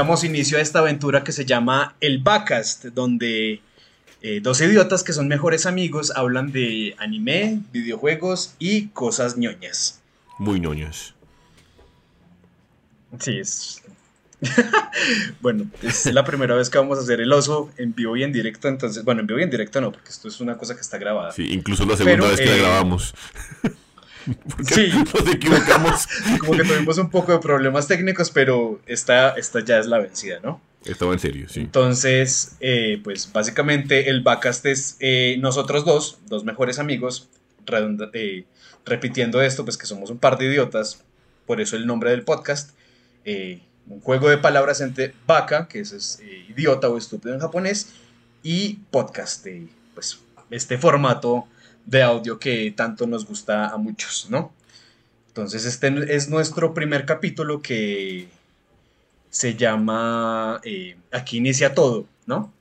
damos inicio a esta aventura que se llama El Backcast, donde eh, dos idiotas que son mejores amigos hablan de anime, videojuegos y cosas ñoñas. Muy ñoñas. Sí, es. bueno, es la primera vez que vamos a hacer el oso en vivo y en directo, entonces, bueno, en vivo y en directo no, porque esto es una cosa que está grabada. Sí, incluso la segunda vez que la eh, grabamos. sí, nos equivocamos. Como que tuvimos un poco de problemas técnicos, pero esta, esta ya es la vencida, ¿no? Estaba en serio, sí. Entonces, eh, pues básicamente el backcast es eh, nosotros dos, dos mejores amigos, eh, repitiendo esto, pues que somos un par de idiotas, por eso el nombre del podcast. un juego de palabras entre vaca, que es, idiota o estúpido en japonés, y podcast, pues este formato de audio que tanto nos gusta a muchos, ¿no? Entonces este es nuestro primer capítulo que se llama eh, Aquí inicia todo, ¿no?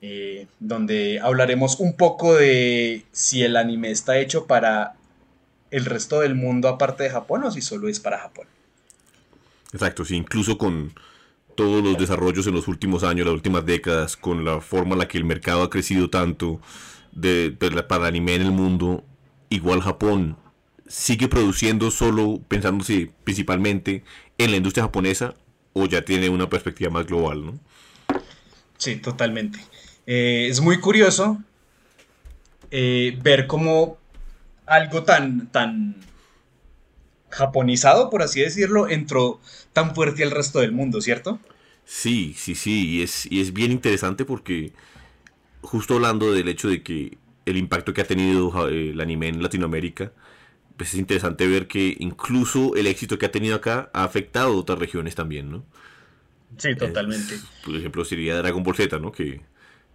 Eh, donde hablaremos un poco de si el anime está hecho para el resto del mundo aparte de Japón o si solo es para Japón. Exacto, sí, incluso con todos los desarrollos en los últimos años, las últimas décadas, con la forma en la que el mercado ha crecido tanto de, para el anime en el mundo, igual Japón sigue produciendo solo pensándose principalmente en la industria japonesa o ya tiene una perspectiva más global, ¿no? Sí, totalmente. Eh, es muy curioso eh, ver cómo algo tan, tan japonizado, por así decirlo, entró tan fuerte al resto del mundo, ¿cierto? Sí, sí, sí, y es, y es bien interesante porque justo hablando del hecho de que el impacto que ha tenido eh, el anime en Latinoamérica, pues es interesante ver que incluso el éxito que ha tenido acá ha afectado a otras regiones también, ¿no? Sí, totalmente. por ejemplo, sería Dragon Ball Z, ¿no? Que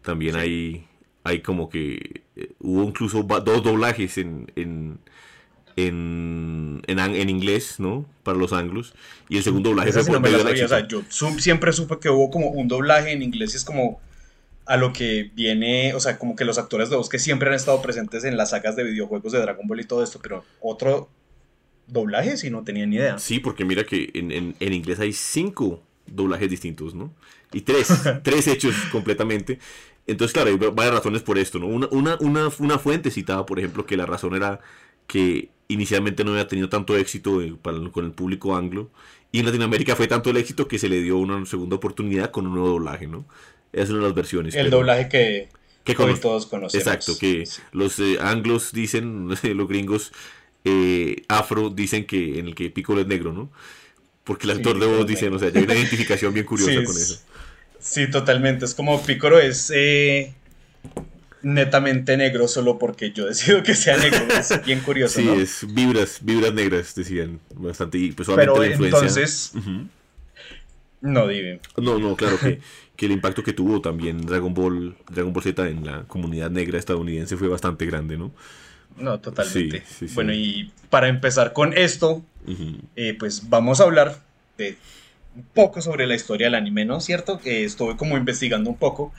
también hay, hay como que eh, hubo incluso dos doblajes en, en, en, en, inglés, ¿no? Para los anglos. Y el segundo doblaje fue por o sea, yo siempre supe que hubo como un doblaje en inglés y es como a lo que viene, o sea, como que los actores de voz que siempre han estado presentes en las sagas de videojuegos de Dragon Ball y todo esto, pero otro doblaje si no tenía ni idea. Sí, porque mira que en, en, inglés hay cinco doblajes distintos, ¿no? Y tres, tres hechos completamente. Entonces, claro, hay varias razones por esto, ¿no? Una, una, una, una, fuente citaba, por ejemplo, que la razón era que inicialmente no había tenido tanto éxito con el público anglo. Y en Latinoamérica fue tanto el éxito que se le dio una segunda oportunidad con un nuevo doblaje, ¿no? Es una de las versiones. El doblaje que, que todos conocemos. Exacto, que los eh, anglos dicen, los gringos eh, afro dicen que en el que Piccolo es negro, ¿no? Porque el actor de voz dice, o sea, hay una identificación bien curiosa con eso. Sí, totalmente. Es como Piccolo es eh, netamente negro solo porque yo decido que sea negro. Es bien curioso, sí, es vibras, vibras negras, decían bastante. Y pues Pero entonces... No, dime. No, no, claro que que el impacto que tuvo también Dragon Ball, Dragon Ball Z en la comunidad negra estadounidense fue bastante grande, ¿no? No, totalmente. Bueno, y para empezar con esto, eh, pues vamos a hablar de un poco sobre la historia del anime, ¿no? ¿Cierto? Que estuve como investigando un poco.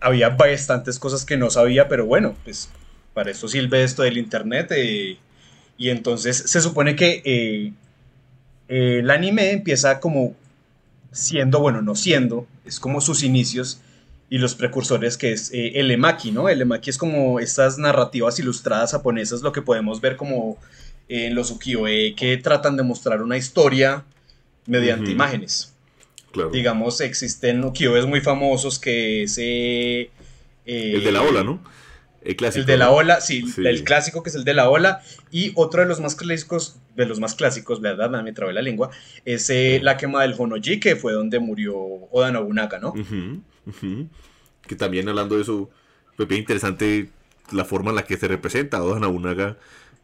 Había bastantes cosas que no sabía, pero bueno, pues para eso sirve esto del internet. Eh, y entonces se supone que eh, el anime empieza como siendo, bueno, no siendo, es como sus inicios y los precursores que es eh, el emaki, ¿no? El emaki es como estas narrativas ilustradas japonesas, lo que podemos ver como en los ukiyo-e que tratan de mostrar una historia mediante imágenes. Digamos, existen ukiyo-es muy famosos que es... Eh, el de la ola, ¿no? El clásico. El de la ola, sí, el clásico que es el de la ola. Y otro de los más clásicos, de los más clásicos, ¿verdad? Me trabé la lengua. Es eh, la quema del Honoji, que fue donde murió Oda Nobunaga, ¿no? Que también hablando de eso, fue bien interesante la forma en la que se representa Oda Nobunaga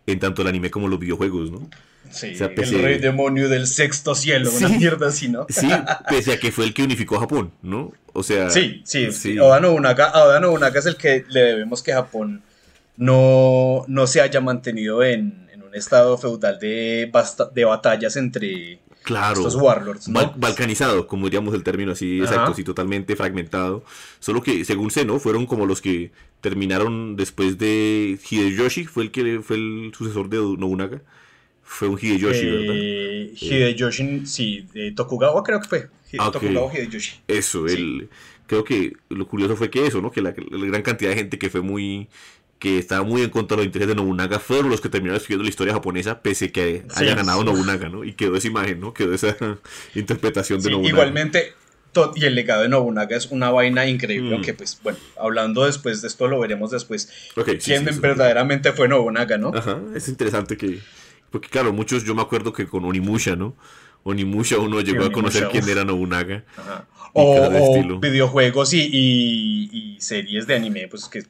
en tanto el anime como los videojuegos, ¿no? Sí, el rey demonio del sexto cielo, una mierda así, ¿no? Sí, pese a que fue el que unificó a Japón, ¿no? O sea... Sí, sí, sí. Oda Nobunaga, Oda Nobunaga es el que le debemos que Japón no, no se haya mantenido en, un estado feudal de, de batallas entre claro, estos warlords. balcanizado, como diríamos el término así, exacto, sí, totalmente fragmentado. Solo que, según sé, ¿no? Fueron como los que terminaron después de Hideyoshi, fue el que fue el sucesor de Nobunaga Fue un Hideyoshi, ¿verdad? Eh, Hideyoshi, sí, Tokugawa creo que fue. Ah, Tokugawa Hideyoshi. Eso, el, creo que lo curioso fue que eso, ¿no? Que la, gran cantidad de gente que fue muy que estaba muy en contra de los intereses de Nobunaga fueron los que terminaron escribiendo la historia japonesa pese que haya ganado Nobunaga, ¿no? Y quedó esa imagen, ¿no? Quedó esa interpretación de Nobunaga. Igualmente, y el legado de Nobunaga es una vaina increíble, aunque mm. pues bueno, hablando después de esto lo veremos después. quién verdaderamente fue Nobunaga, ¿no? Ajá, es interesante que porque claro, muchos, yo me acuerdo que con Onimusha, ¿no? Onimusha uno llegó a conocer quién era Nobunaga. O, videojuegos y, y, series de anime, pues que,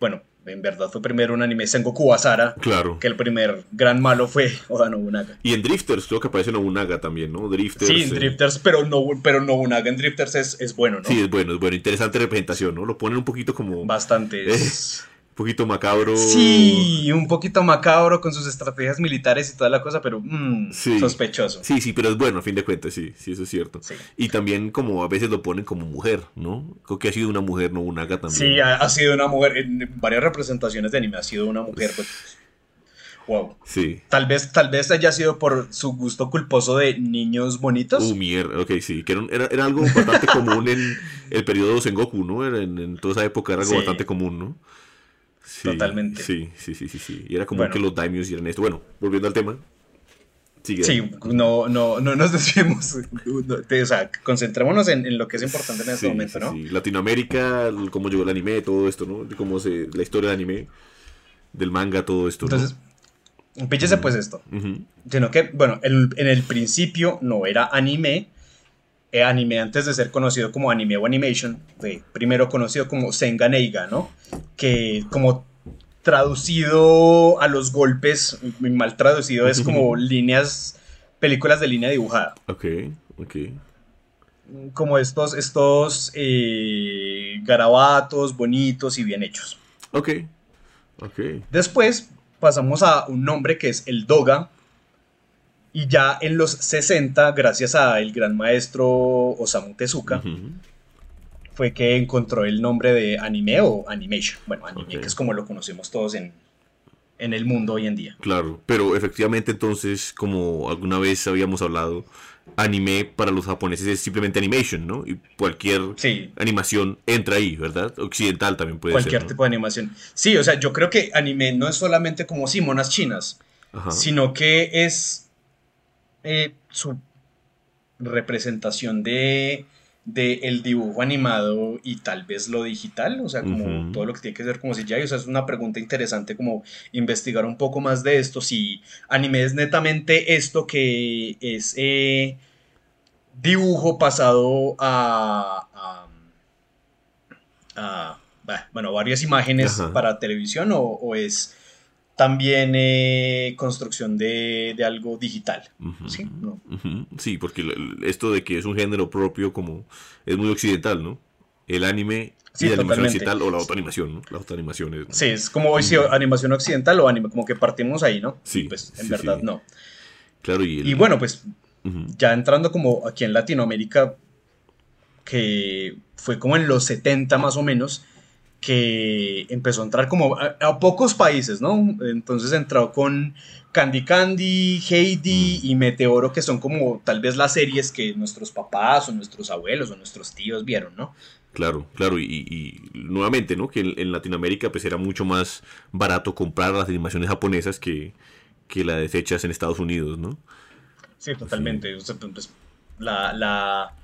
bueno, en verdad fue primero un anime Sengoku Basara. Claro. Que el primer gran malo fue Oda Nobunaga. Y en Drifters creo que aparece Nobunaga también, ¿no? Drifters. Sí, en eh, Drifters, pero, no, pero Nobunaga en Drifters es, es, bueno, ¿no? Sí, es bueno, es bueno. Interesante representación, ¿no? Lo ponen un poquito como... Bastante. Es poquito macabro. Sí, un poquito macabro con sus estrategias militares y toda la cosa, pero mm, sospechoso. Sí, sí, pero es bueno, a fin de cuentas, sí, sí, eso es cierto. Y también como a veces lo ponen como mujer, ¿no? Creo que ha sido una mujer, no un también. Sí, ha, sido una mujer, en varias representaciones de anime ha sido una mujer, pues, Wow. Sí. Tal vez, tal vez haya sido por su gusto culposo de niños bonitos. Uh, mierda, ok, sí. Que era, era, algo bastante común en el periodo Sengoku, ¿no? Era en, toda esa época era algo bastante común, ¿no? Totalmente. Sí, sí, sí, sí, sí. Y era como que los daimios eran esto. Bueno, volviendo al tema. Sigue. Sí, no, no, no nos desviemos. o sea, concentrémonos en, lo que es importante en este momento, ¿no? Sí, Latinoamérica, cómo llegó el anime, todo esto, ¿no? Cómo se, la historia del anime, del manga, todo esto. Entonces, píchese pues esto. Sino que, bueno, en el principio no era anime, eh, anime antes de ser conocido como anime o animation, fue primero conocido como Senganeiga, ¿no? Que como traducido a los golpes, mal traducido, es como líneas, películas de línea dibujada. Ok, ok. Como estos, estos eh, garabatos bonitos y bien hechos. Ok, ok. Después pasamos a un nombre que es el Doga, y ya en los 60, gracias a el gran maestro Osamu Tezuka, fue que encontró el nombre de anime o animation. Bueno, anime, que es como lo conocemos todos en, en el mundo hoy en día. Claro, pero efectivamente entonces, como alguna vez habíamos hablado, anime para los japoneses es simplemente animation, ¿no? Y cualquier animación entra ahí, ¿verdad? Occidental también puede ser. Cualquier tipo de animación. Sí, o sea, yo creo que anime no es solamente como sí, monas chinas, sino que es eh, su representación de, el dibujo animado y tal vez lo digital, o sea, como todo lo que tiene que ser como si ya, o sea, es una pregunta interesante como investigar un poco más de esto, si anime es netamente esto que es eh, dibujo pasado a, a, bueno, varias imágenes para televisión o es también eh, construcción de, algo digital. ¿sí? sí, porque esto de que es un género propio como es muy occidental, ¿no? El anime y la animación occidental o la autoanimación, ¿no? La autoanimación es... Sí, es como hoy sí, animación occidental o anime, como que partimos ahí, ¿no? Sí. Pues en verdad no. Claro, y, y bueno, pues ya entrando como aquí en Latinoamérica, que fue como en los 70 más o menos, que empezó a entrar como a, pocos países, ¿no? Entonces entró con Candy Candy, Heidi mm. y Meteoro, que son como tal vez las series que nuestros papás o nuestros abuelos o nuestros tíos vieron, ¿no? Claro, claro, y, nuevamente, ¿no? Que en, Latinoamérica pues era mucho más barato comprar las animaciones japonesas que, que las hechas en Estados Unidos, ¿no? Sí, totalmente. Pues, la, la,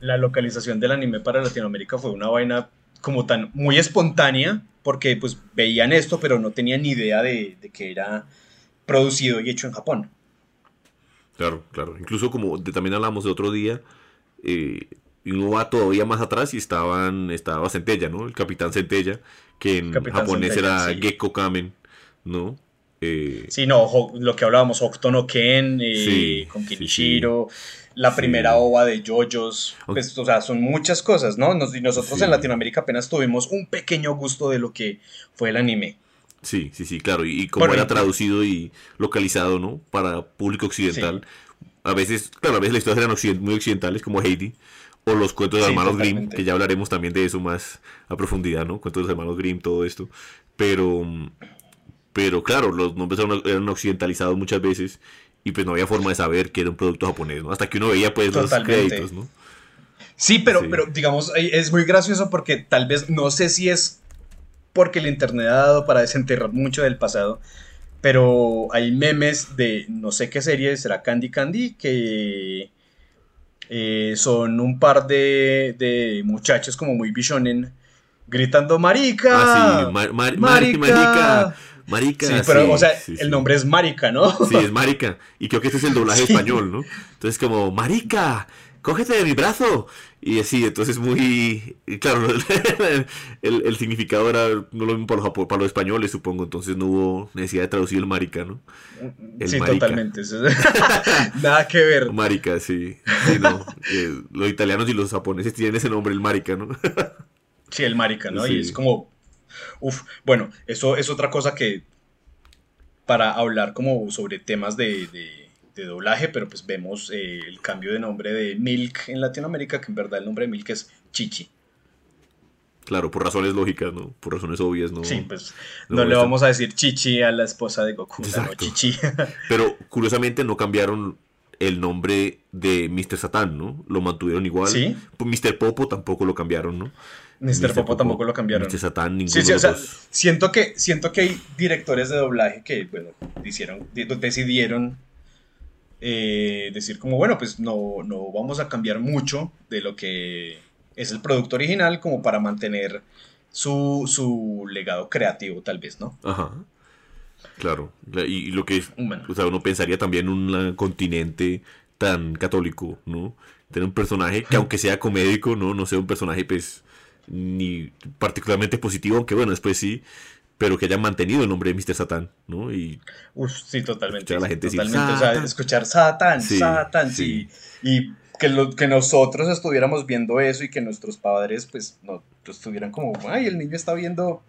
la localización del anime para Latinoamérica fue una vaina como tan muy espontánea, porque pues veían esto, pero no tenían ni idea de, que era producido y hecho en Japón. Claro, claro. Incluso como también hablamos de otro día, eh, y uno va todavía más atrás y estaban, estaba Centella, ¿no? El Capitán Centella, que en japonés era Gekko Kamen, ¿no? Eh, sí, no, lo que hablábamos, Hokuto Ken, eh, con Kinichiro, la primera ova de JoJo's, pues, o sea, son muchas cosas, ¿no? y nosotros en Latinoamérica apenas tuvimos un pequeño gusto de lo que fue el anime. Sí, sí, sí, claro, y, como era traducido y localizado, ¿no? Para público occidental, a veces, claro, a veces las historias eran muy occidentales, como Heidi, o los cuentos de los hermanos Grimm, que ya hablaremos también de eso más a profundidad, ¿no? Cuentos de los hermanos Grimm, todo esto, pero Pero claro, los nombres eran, occidentalizados muchas veces y pues no había forma de saber que era un producto japonés, ¿no? Hasta que uno veía pues los créditos, ¿no? Sí, pero, pero digamos, es muy gracioso porque tal vez, no sé si es porque el internet ha dado para desenterrar mucho del pasado, pero hay memes de no sé qué serie, será Candy Candy, que eh, son un par de, de muchachos como muy bishonen gritando marica. Ah, sí, marica. marica. Marica. Sí, pero, o sea, el nombre es Marica, ¿no? Sí, es Marica. Y creo que este es el doblaje español, ¿no? Entonces, como, Marica, cógete de mi brazo. Y así, entonces muy... Claro, el, significado era no lo mismo para los, para los españoles, supongo, entonces no hubo necesidad de traducir el marica, ¿no? sí, totalmente. Nada que ver. Marica, sí. no, los italianos y los japoneses tienen ese nombre, el marica, ¿no? sí, el marica, ¿no? Y es como... Uf, bueno, eso es otra cosa que... Para hablar como sobre temas de de doblaje, pero pues vemos eh, el cambio de nombre de Milk en Latinoamérica, que en verdad el nombre de Milk es Chichi. Claro, por razones lógicas, ¿no? Por razones obvias, ¿no? Sí, pues no, le vamos a decir Chichi a la esposa de Goku, no Chichi. Pero curiosamente no cambiaron el nombre de Mr. Satan, ¿no? Lo mantuvieron igual. Sí. Pues Mr. Popo tampoco lo cambiaron, ¿no? Mr. Popo, tampoco lo cambiaron. Ninguno sí, sí, o sea, siento que, siento que hay directores de doblaje que, bueno, hicieron, decidieron eh, decir como, bueno, pues no, no vamos a cambiar mucho de lo que es el producto original como para mantener su, su legado creativo, tal vez, ¿no? Ajá. Claro. Y, lo que es, o sea, uno pensaría también en un continente tan católico, ¿no? Tener un personaje que aunque sea comédico, ¿no? No sea un personaje, pues, ni particularmente positivo, aunque bueno, después sí, pero que hayan mantenido el nombre de Mr. Satan, ¿no? Y Uf, sí, totalmente. la gente totalmente, o sea, escuchar Satan, Satan, sí. Y que, lo, que nosotros estuviéramos viendo eso y que nuestros padres, pues, no, estuvieran como, ay, el niño está viendo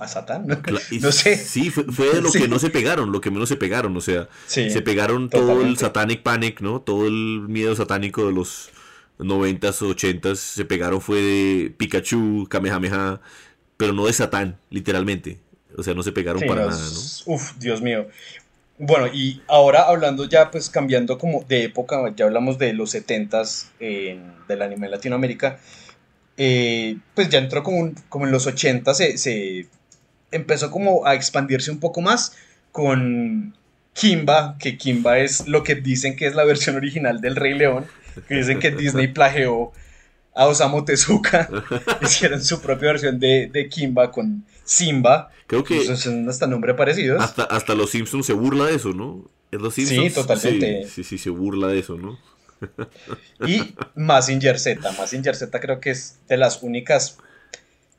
a Satán, no, sé. Sí, fue, fue lo que no se pegaron, lo que menos se pegaron, o sea, se pegaron todo el Satanic Panic, ¿no? Todo el miedo satánico de los 90s, 80s, se pegaron fue de Pikachu, Kamehameha, pero no de Satán, literalmente. O sea, no se pegaron para nada, ¿no? Uf, Dios mío. Bueno, y ahora hablando ya, pues cambiando como de época, ya hablamos de los 70s del anime en Latinoamérica, eh, pues ya entró como, como en los 80 se, se empezó como a expandirse un poco más con Kimba, que Kimba es lo que dicen que es la versión original del Rey León, que dicen que Disney plagió a Osamu Tezuka, hicieron su propia versión de, de Kimba con Simba. Creo que. Son hasta nombre parecidos. Hasta, hasta los Simpsons se burla de eso, ¿no? Los Simpsons, sí, totalmente. Sí, sí, se burla de eso, ¿no? y Massinger Z. Massinger Z creo que es de las únicas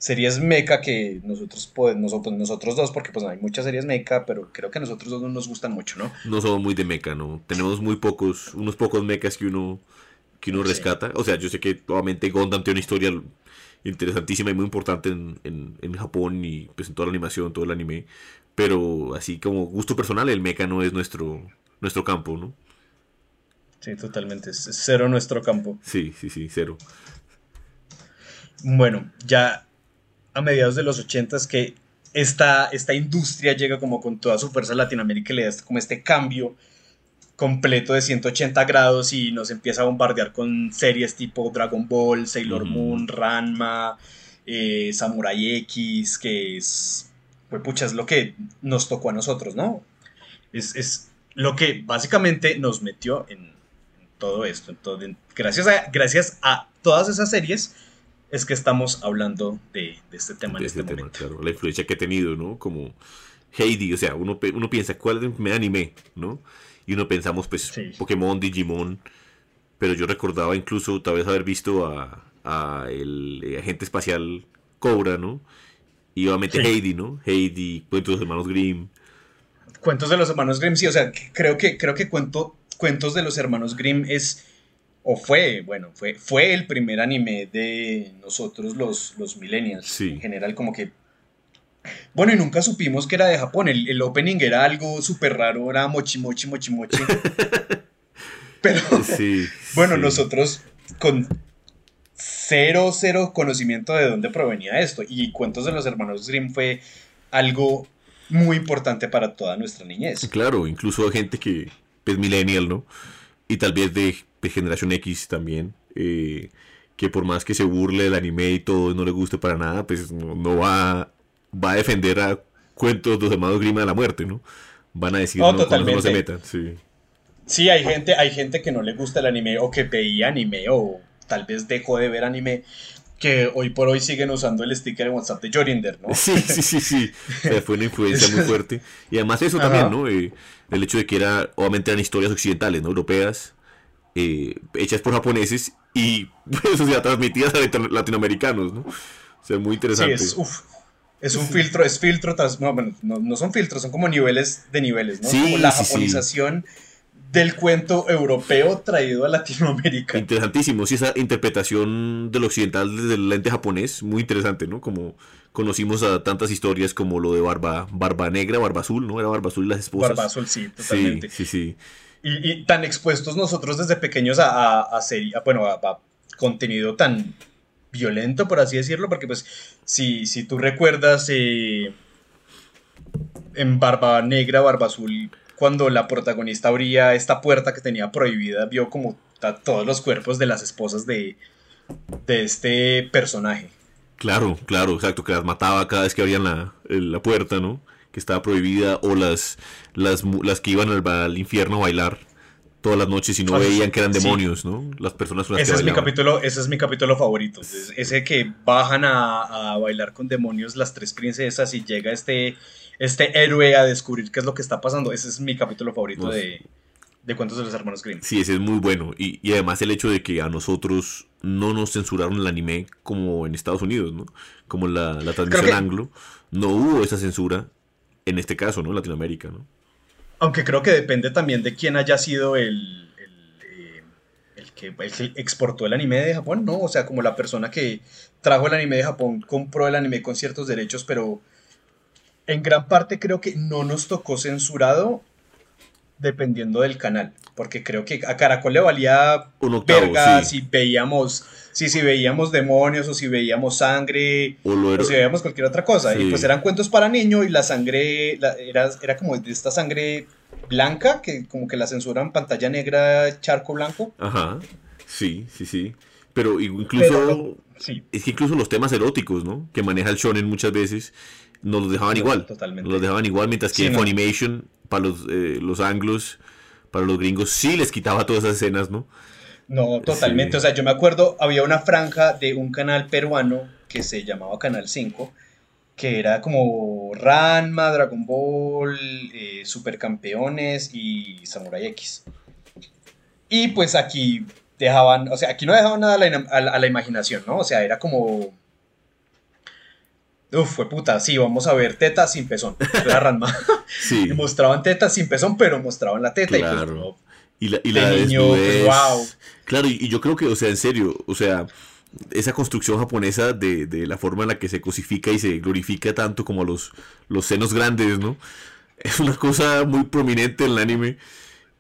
series mecha que nosotros podemos, nosotros, nosotros dos, porque pues hay muchas series mecha, pero creo que a nosotros dos no nos gustan mucho, ¿no? No somos muy de mecha, ¿no? Tenemos muy pocos, unos pocos mechas que uno, que uno rescata. O sea, yo sé que obviamente Gundam tiene una historia interesantísima y muy importante en, en, Japón y pues en toda la animación, todo el anime. Pero así como gusto personal, el mecha no es nuestro, nuestro campo, ¿no? Sí, totalmente. Es cero nuestro campo. Sí, sí, sí, cero. Bueno, ya a mediados de los ochentas que esta, esta industria llega como con toda su fuerza a Latinoamérica y le da como este cambio completo de 180 grados y nos empieza a bombardear con series tipo Dragon Ball, Sailor Moon, Ranma, eh, Samurai X, que es, pues pucha, es lo que nos tocó a nosotros, ¿no? Es, lo que básicamente nos metió en, todo esto. Entonces, gracias, a, gracias a todas esas series es que estamos hablando de, este tema en este, este momento. claro, la influencia que ha tenido, ¿no? Como Heidi, o sea, uno, uno piensa, ¿cuál me anime, no? Y uno pensamos, pues, Pokémon, Digimon, pero yo recordaba incluso tal vez haber visto a, a el eh, agente espacial Cobra, ¿no? Y obviamente Heidi, ¿no? Heidi, Cuentos de los Hermanos Grimm. Cuentos de los Hermanos Grimm, sí, o sea, creo que, creo que cuento, Cuentos de los Hermanos Grimm es, o fue, bueno, fue, fue el primer anime de nosotros los, los millennials. Sí. En general, como que bueno, y nunca supimos que era de Japón. El, opening era algo súper raro, era mochi mochi mochi mochi. Pero bueno, nosotros con cero, cero conocimiento de dónde provenía esto. Y Cuentos de los Hermanos Grimm fue algo muy importante para toda nuestra niñez. Claro, incluso gente que es millennial, ¿no? Y tal vez de, generación X también, eh, que por más que se burle del anime y todo, no le guste para nada, pues no, va, va a defender a cuentos de los hermanos Grima de la muerte, ¿no? Van a decir no, no, se metan, sí. Sí, hay gente, hay gente que no le gusta el anime o que veía anime o tal vez dejó de ver anime que hoy por hoy siguen usando el sticker en WhatsApp de Jorinder, ¿no? Sí, sí, sí, sí. fue una influencia muy fuerte. Y además eso también, ¿no? Eh, el hecho de que era, obviamente eran historias occidentales, ¿no? Europeas, eh, hechas por japoneses y pues, o sea, transmitidas a latinoamericanos, ¿no? O sea, muy interesante. Sí, es, uf, es un filtro, es filtro, tras, no, no, no, son filtros, son como niveles de niveles, ¿no? Sí, como la japonización del cuento europeo traído a Latinoamérica. Interesantísimo, sí, esa interpretación del occidental desde el lente japonés, muy interesante, ¿no? Como conocimos a tantas historias como lo de Barba, Barba Negra, Barba Azul, ¿no? Era Barba Azul y las esposas. Barba Azul, sí, totalmente. Sí, sí, sí. Y, tan expuestos nosotros desde pequeños a, a, serie, bueno, a, contenido tan violento, por así decirlo, porque pues si, si tú recuerdas eh, en Barba Negra, Barba Azul, cuando la protagonista abría esta puerta que tenía prohibida, vio como todos los cuerpos de las esposas de, de este personaje. Claro, claro, exacto, que las mataba cada vez que abrían la, la puerta, ¿no? Que estaba prohibida, o las, las, las que iban al, infierno a bailar todas las noches y no veían que eran demonios, ¿no? Las personas ese es mi capítulo Ese es mi capítulo favorito. Ese que bajan a, a, bailar con demonios las tres princesas y llega este este héroe a descubrir qué es lo que está pasando. Ese es mi capítulo favorito de, Cuentos de los Hermanos Grimm. Sí, ese es muy bueno. Y, además el hecho de que a nosotros no nos censuraron el anime como en Estados Unidos, ¿no? Como la, la transmisión anglo. No hubo esa censura en este caso, ¿no? En Latinoamérica, ¿no? Aunque creo que depende también de quién haya sido el, el, eh, que, el, que, exportó el anime de Japón, ¿no? O sea, como la persona que trajo el anime de Japón, compró el anime con ciertos derechos, pero en gran parte creo que no nos tocó censurado dependiendo del canal, porque creo que a Caracol le valía Un verga si veíamos si, si veíamos demonios o si veíamos sangre o, si veíamos cualquier otra cosa. Y pues eran cuentos para niños y la sangre era, era como de esta sangre blanca, que como que la censura en pantalla negra, charco blanco. Ajá, sí, sí, sí. Pero incluso... Es que incluso los temas eróticos, ¿no? Que maneja el shonen muchas veces nos los dejaban igual. Totalmente. Nos los dejaban igual, mientras que Funimation, para los, eh, los anglos, para los gringos, sí les quitaba todas esas escenas, ¿no? No, totalmente. O sea, yo me acuerdo, había una franja de un canal peruano que se llamaba Canal 5, que era como Ranma, Dragon Ball, eh, Supercampeones y Samurai X. Y pues aquí dejaban, o sea, aquí no dejaban nada a la imaginación, ¿no? O sea, era como Uf, fue puta, sí, vamos a ver tetas sin pezón. La Ranma. sí. Y mostraban tetas sin pezón, pero mostraban la teta. Claro. Y, pues, y la, y niño, pues, wow. Claro, y, yo creo que, o sea, en serio, o sea, esa construcción japonesa de, de, la forma en la que se cosifica y se glorifica tanto como los, los senos grandes, ¿no? Es una cosa muy prominente en el anime.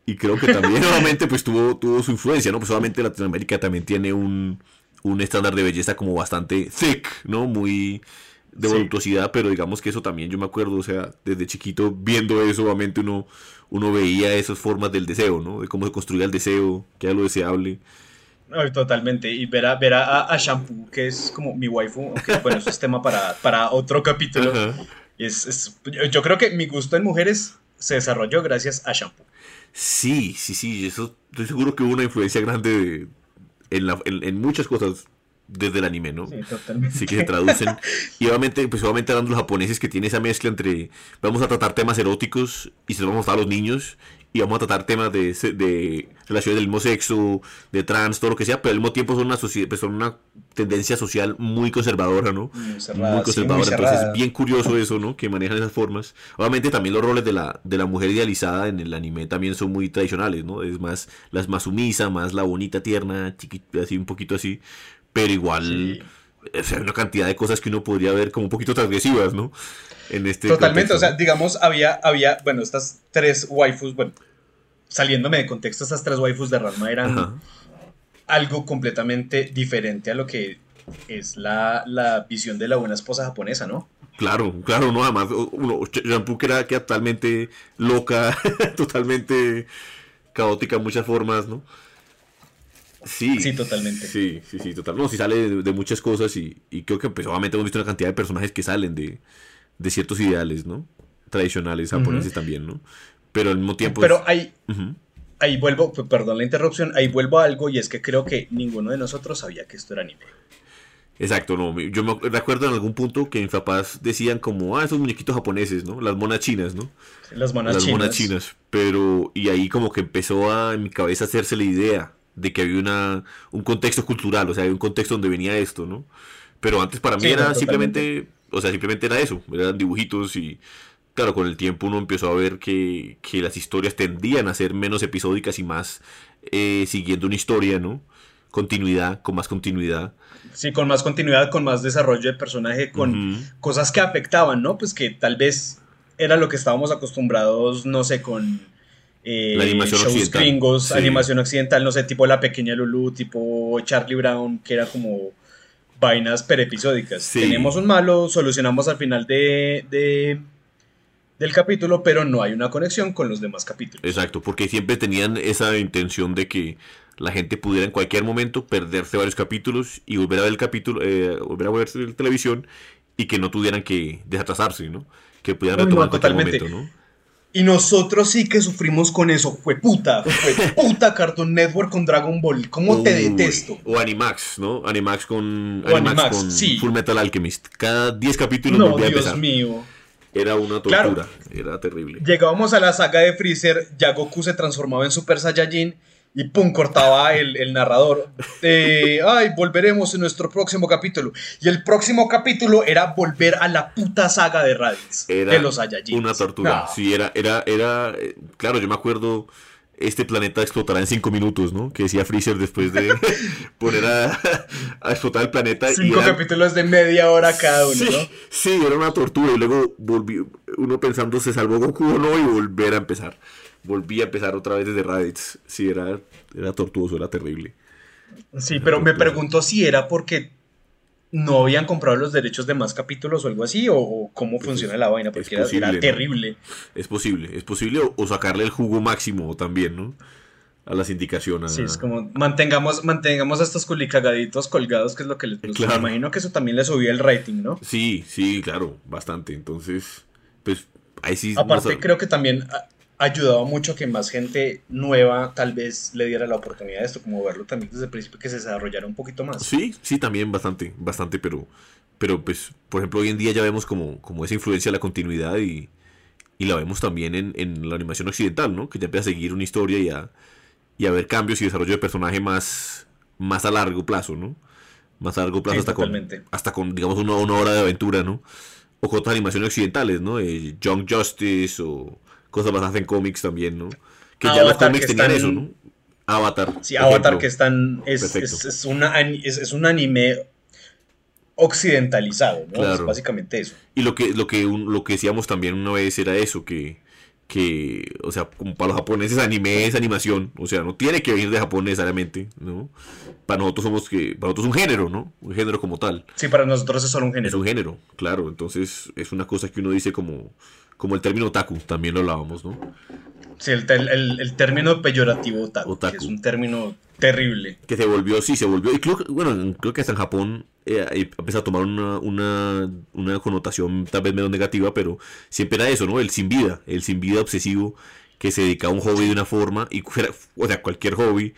Y creo que también, nuevamente, pues tuvo, tuvo su influencia, ¿no? Pues obviamente Latinoamérica también tiene un, un estándar de belleza como bastante thick, ¿no? Muy de voluptuosidad, pero digamos que eso también yo me acuerdo, o sea, desde chiquito viendo eso, obviamente uno, uno veía esas formas del deseo, ¿no? De cómo se construía el deseo, que era lo deseable. totalmente, y ver a, ver a, Shampoo, que es como mi waifu, bueno, eso es tema para, para otro capítulo. Es, yo creo que mi gusto en mujeres se desarrolló gracias a Shampoo. Sí, sí, sí, eso estoy seguro que hubo una influencia grande en, la, en muchas cosas desde el anime, ¿no? Sí, totalmente. Sí que se traducen. y obviamente, pues obviamente hablando los japoneses que tiene esa mezcla entre vamos a tratar temas eróticos y se los vamos a dar a los niños y vamos a tratar temas de, de relaciones del mismo sexo, de trans, todo lo que sea, pero al mismo tiempo son una sociedad, pues son una tendencia social muy conservadora, ¿no? Muy, conservadora. Entonces es bien curioso eso, ¿no? Que manejan esas formas. Obviamente también los roles de la, de la mujer idealizada en el anime también son muy tradicionales, ¿no? Es más, las más sumisa, más la bonita, tierna, chiquita, así un poquito así pero igual hay una cantidad de cosas que uno podría ver como un poquito transgresivas, ¿no? En este Totalmente, o sea, digamos, había, había, bueno, estas tres waifus, bueno, saliéndome de contexto, estas tres waifus de Ranma eran algo completamente diferente a lo que es la, visión de la buena esposa japonesa, ¿no? Claro, claro, no, además, uno, Shampoo que era, que totalmente loca, totalmente caótica en muchas formas, ¿no? Sí, sí, totalmente. Sí, sí, sí, total. No, sí sale de, muchas cosas y, creo que pues, obviamente hemos visto una cantidad de personajes que salen de, ciertos ideales, ¿no? Tradicionales japoneses también, ¿no? Pero al mismo tiempo... Pero hay... Ahí vuelvo, perdón la interrupción, ahí vuelvo a algo y es que creo que ninguno de nosotros sabía que esto era anime. Exacto, no, yo me recuerdo en algún punto que mis papás decían como, ah, esos muñequitos japoneses, ¿no? Las monas chinas, ¿no? las monas chinas. Las monas chinas. Pero, y ahí como que empezó a, en mi cabeza, hacerse la idea de que había una, un contexto cultural, o sea, había un contexto donde venía esto, ¿no? Pero antes para mí era simplemente, o sea, simplemente era eso, eran dibujitos y, claro, con el tiempo uno empezó a ver que, que las historias tendían a ser menos episódicas y más eh, siguiendo una historia, ¿no? Continuidad, con más continuidad. Sí, con más continuidad, con más desarrollo de personaje, con cosas que afectaban, ¿no? Pues que tal vez era lo que estábamos acostumbrados, no sé, con eh, la animación shows gringos, animación occidental, no sé, tipo La Pequeña Lulu, tipo Charlie Brown, que era como vainas perepisódicas. Tenemos un malo, solucionamos al final de, de, del capítulo, pero no hay una conexión con los demás capítulos. Exacto, porque siempre tenían esa intención de que la gente pudiera en cualquier momento perderse varios capítulos y volver a ver el capítulo, eh, volver a ver la televisión y que no tuvieran que desatrasarse, ¿no? Que pudieran retomar en cualquier momento, ¿no? Y nosotros sí que sufrimos con eso. Fue puta, fue puta Cartoon Network con Dragon Ball. ¿Cómo te detesto? O Animax, ¿no? Animax con, Animax, con Full Metal Alchemist. Cada 10 capítulos no, Dios mío. Era una tortura, era terrible. Llegábamos a la saga de Freezer, ya Goku se transformaba en Super Saiyajin y pum, cortaba el, narrador. Ay, volveremos en nuestro próximo capítulo. Y el próximo capítulo era volver a la puta saga de Raditz. de los Saiyajin. Una tortura. Sí, era, era, era. Eh, claro, yo me acuerdo. Este planeta explotará en cinco minutos, ¿no? Que decía Freezer después de poner a, explotar el planeta. Cinco capítulos de media hora cada uno, ¿no? Sí, era una tortura. Y luego volvió uno pensando, ¿se salvó Goku o no? Y volver a empezar volví a empezar otra vez desde Raditz. Sí, era, era tortuoso, era terrible. Sí, pero me pregunto si era porque no habían comprado los derechos de más capítulos o algo así, o, cómo funciona la vaina, porque era, terrible. Es posible, es posible, o, sacarle el jugo máximo también, ¿no? A las indicaciones. Sí, es como mantengamos, mantengamos a estos culicagaditos colgados, que es lo que les gusta. Me imagino que eso también le subía el rating, ¿no? Sí, sí, claro, bastante. Entonces, pues ahí sí. Aparte, creo que también ayudaba mucho que más gente nueva tal vez le diera la oportunidad de esto, como verlo también desde el principio que se desarrollara un poquito más. Sí, sí, también bastante, bastante, pero, pero pues, por ejemplo, hoy en día ya vemos como, como esa influencia de la continuidad y, y la vemos también en, en, la animación occidental, ¿no? Que ya empieza a seguir una historia y a, y a ver cambios y desarrollo de personaje más, más a largo plazo, ¿no? Más a largo plazo hasta, con, hasta con, digamos, una, una, hora de aventura, ¿no? O con otras animaciones occidentales, ¿no? Eh, Young Justice o cosas basadas en cómics también, ¿no? Que ya los cómics tenían eso, ¿no? Avatar. Sí, Avatar que están. Es, es, una, es, un anime occidentalizado, ¿no? Es básicamente eso. Y lo que, lo que, lo que decíamos también una vez era eso, que, que, o sea, como para los japoneses anime es animación, o sea, no tiene que venir de Japón necesariamente, ¿no? Para nosotros somos que, para nosotros es un género, ¿no? Un género como tal. Sí, para nosotros es solo un género. Es un género, claro, entonces es una cosa que uno dice como, como el término otaku, también lo hablábamos, ¿no? Sí, el, término peyorativo otaku, Que es un término terrible. Que se volvió, sí, se volvió, y creo, bueno, creo que hasta en Japón eh, empezó a tomar una, connotación tal vez menos negativa, pero siempre era eso, ¿no? El sin vida, el sin vida obsesivo que se dedica a un hobby de una forma, y o sea, cualquier hobby,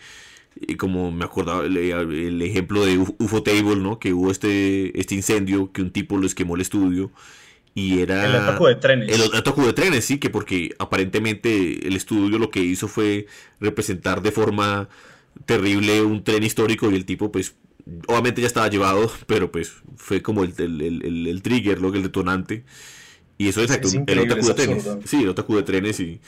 y como me acordaba el, ejemplo de UFO Table, ¿no? Que hubo este, este incendio, que un tipo lo esquemó el estudio, y era... El ataque de trenes. El ataque de trenes, sí, que porque aparentemente el estudio lo que hizo fue representar de forma terrible un tren histórico y el tipo pues obviamente ya estaba llevado, pero pues fue como el, el, el, trigger, lo el detonante. Y eso es exacto, el otaku de trenes. Sí, el otaku de trenes y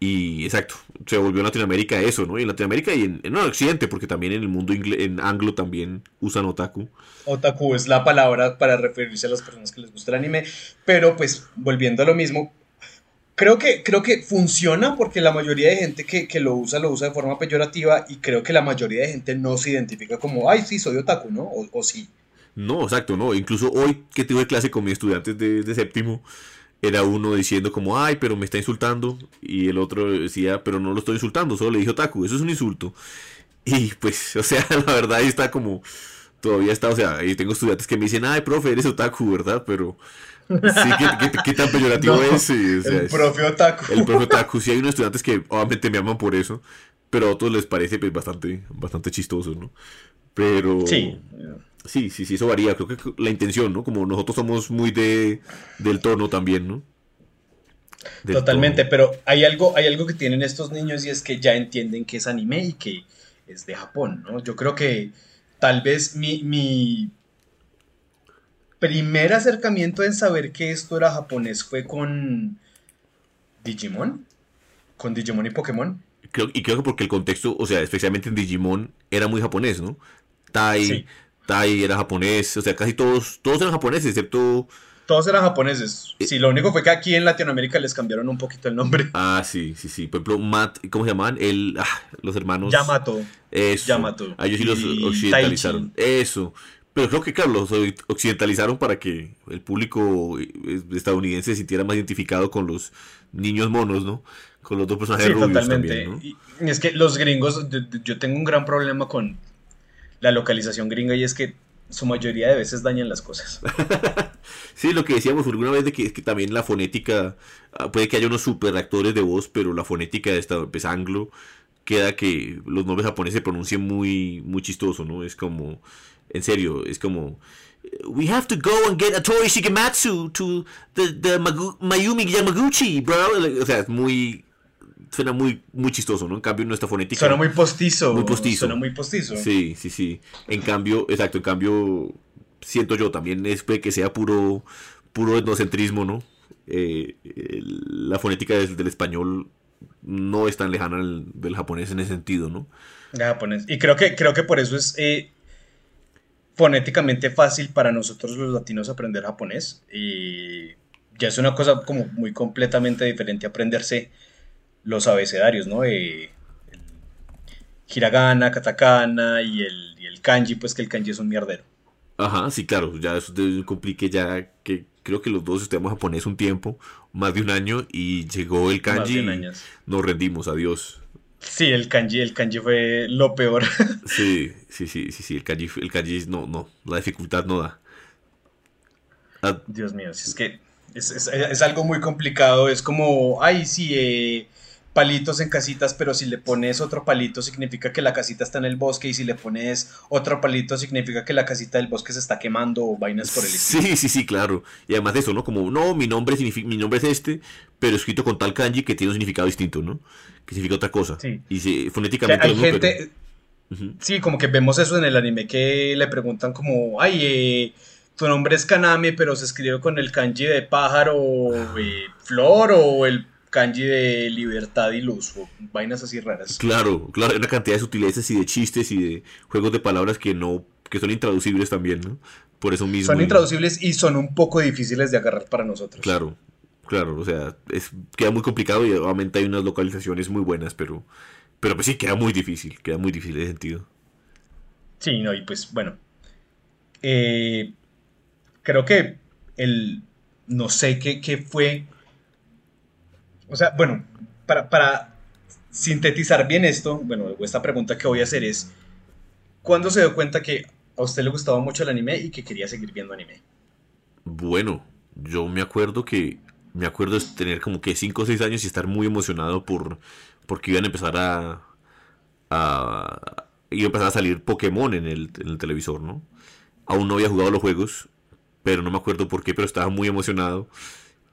y exacto, se volvió en Latinoamérica eso, ¿no? Y en Latinoamérica y en, en Occidente, porque también en el mundo en anglo también usan otaku. Otaku es la palabra para referirse a las personas que les gusta el anime, pero pues volviendo a lo mismo, creo que, creo que funciona porque la mayoría de gente que, que, lo usa lo usa de forma peyorativa y creo que la mayoría de gente no se identifica como, ay, sí, soy otaku, ¿no? O, o sí. No, exacto, no. Incluso hoy que tuve clase con mis estudiantes de, de séptimo, era uno diciendo como, ay, pero me está insultando. Y el otro decía, pero no lo estoy insultando, solo le dije otaku, eso es un insulto. Y pues, o sea, la verdad ahí está como, todavía está, o sea, ahí tengo estudiantes que me dicen, ay, profe, eres otaku, ¿verdad? Pero sí, ¿qué, tan peyorativo es? el profe otaku. El profe otaku, sí hay unos estudiantes que obviamente me aman por eso, pero a otros les parece pues, bastante, bastante chistoso, ¿no? Pero... Sí. Sí, sí, sí, eso varía. Creo que la intención, ¿no? Como nosotros somos muy de, del tono también, ¿no? Totalmente, pero hay algo, hay algo que tienen estos niños y es que ya entienden que es anime y que es de Japón, ¿no? Yo creo que tal vez mi, mi primer acercamiento en saber que esto era japonés fue con Digimon, con Digimon y Pokémon. y creo que porque el contexto, o sea, especialmente en Digimon, era muy japonés, ¿no? Tai, Tai era japonés, o sea, casi todos, todos eran japoneses, excepto... Todos eran japoneses. Eh, sí, lo único fue que aquí en Latinoamérica les cambiaron un poquito el nombre. Ah, sí, sí, sí. Por ejemplo, Matt, ¿cómo se llaman? El, ah, los hermanos... Yamato. Eso. Yamato. A ellos sí los occidentalizaron. Eso. Pero creo que, claro, los occidentalizaron para que el público eh, estadounidense se sintiera más identificado con los niños monos, ¿no? Con los dos personajes sí, totalmente. También, y es que los gringos, yo tengo un gran problema con la localización gringa y es que su mayoría de veces dañan las cosas. sí, lo que decíamos alguna vez de que, es que también la fonética, ah, puede que haya unos super actores de voz, pero la fonética de esta pues, anglo queda que los nombres japoneses se pronuncian muy, muy chistoso, ¿no? Es como, en serio, es como... We have to go and get a Tori Shigematsu to the, the Mayumi Yamaguchi, bro. O sea, es muy suena muy, muy chistoso, ¿no? En cambio, nuestra fonética. Suena muy postizo. Muy postizo. Suena muy postizo. Sí, sí, sí. En cambio, exacto, en cambio, siento yo también es que sea puro, puro etnocentrismo, ¿no? Eh, la fonética del, español no es tan lejana del, japonés en ese sentido, ¿no? japonés. Y creo que, creo que por eso es eh, fonéticamente fácil para nosotros los latinos aprender japonés. Y ya es una cosa como muy completamente diferente aprenderse los abecedarios, ¿no? Eh, el hiragana, katakana y el, el, kanji, pues que el kanji es un mierdero. Ajá, sí, claro, ya eso te complique ya que creo que los dos estudiamos japonés un tiempo, más de un año, y llegó el kanji y nos rendimos, adiós. Sí, el kanji, el kanji fue lo peor. sí, sí, sí, sí, sí, el kanji, el kanji no, no, la dificultad no da. Ah. Dios mío, si es que es, es, es, algo muy complicado, es como, ay, sí, eh, palitos en casitas, pero si le pones otro palito significa que la casita está en el bosque y si le pones otro palito significa que la casita del bosque se está quemando o vainas por el estilo. Sí, sí, sí, claro. Y además de eso, ¿no? Como, no, mi nombre, mi nombre es este, pero escrito con tal kanji que tiene un significado distinto, ¿no? Que significa otra cosa. Sí. Y fonéticamente... hay gente... Sí, como que vemos eso en el anime que le preguntan como, ay, eh, tu nombre es Kaname, pero se escribe con el kanji de pájaro, eh, flor o el kanji de libertad y luz, o vainas así raras. Claro, claro, hay una cantidad de sutilezas y de chistes y de juegos de palabras que no, que son intraducibles también, ¿no? Por eso mismo. Son intraducibles y son un poco difíciles de agarrar para nosotros. Claro, claro, o sea, es, queda muy complicado y obviamente hay unas localizaciones muy buenas, pero, pero pues sí, queda muy difícil, queda muy difícil de sentido. Sí, no, y pues bueno, eh, creo que el, no sé qué, qué fue o sea, bueno, para, sintetizar bien esto, bueno, esta pregunta que voy a hacer es, ¿cuándo se dio cuenta que a usted le gustaba mucho el anime y que quería seguir viendo anime? Bueno, yo me acuerdo que, me acuerdo de tener como que 5 o 6 años y estar muy emocionado por, porque iban a empezar a, a, iba a empezar a salir Pokémon en el, en el televisor, ¿no? Aún no había jugado los juegos, pero no me acuerdo por qué, pero estaba muy emocionado.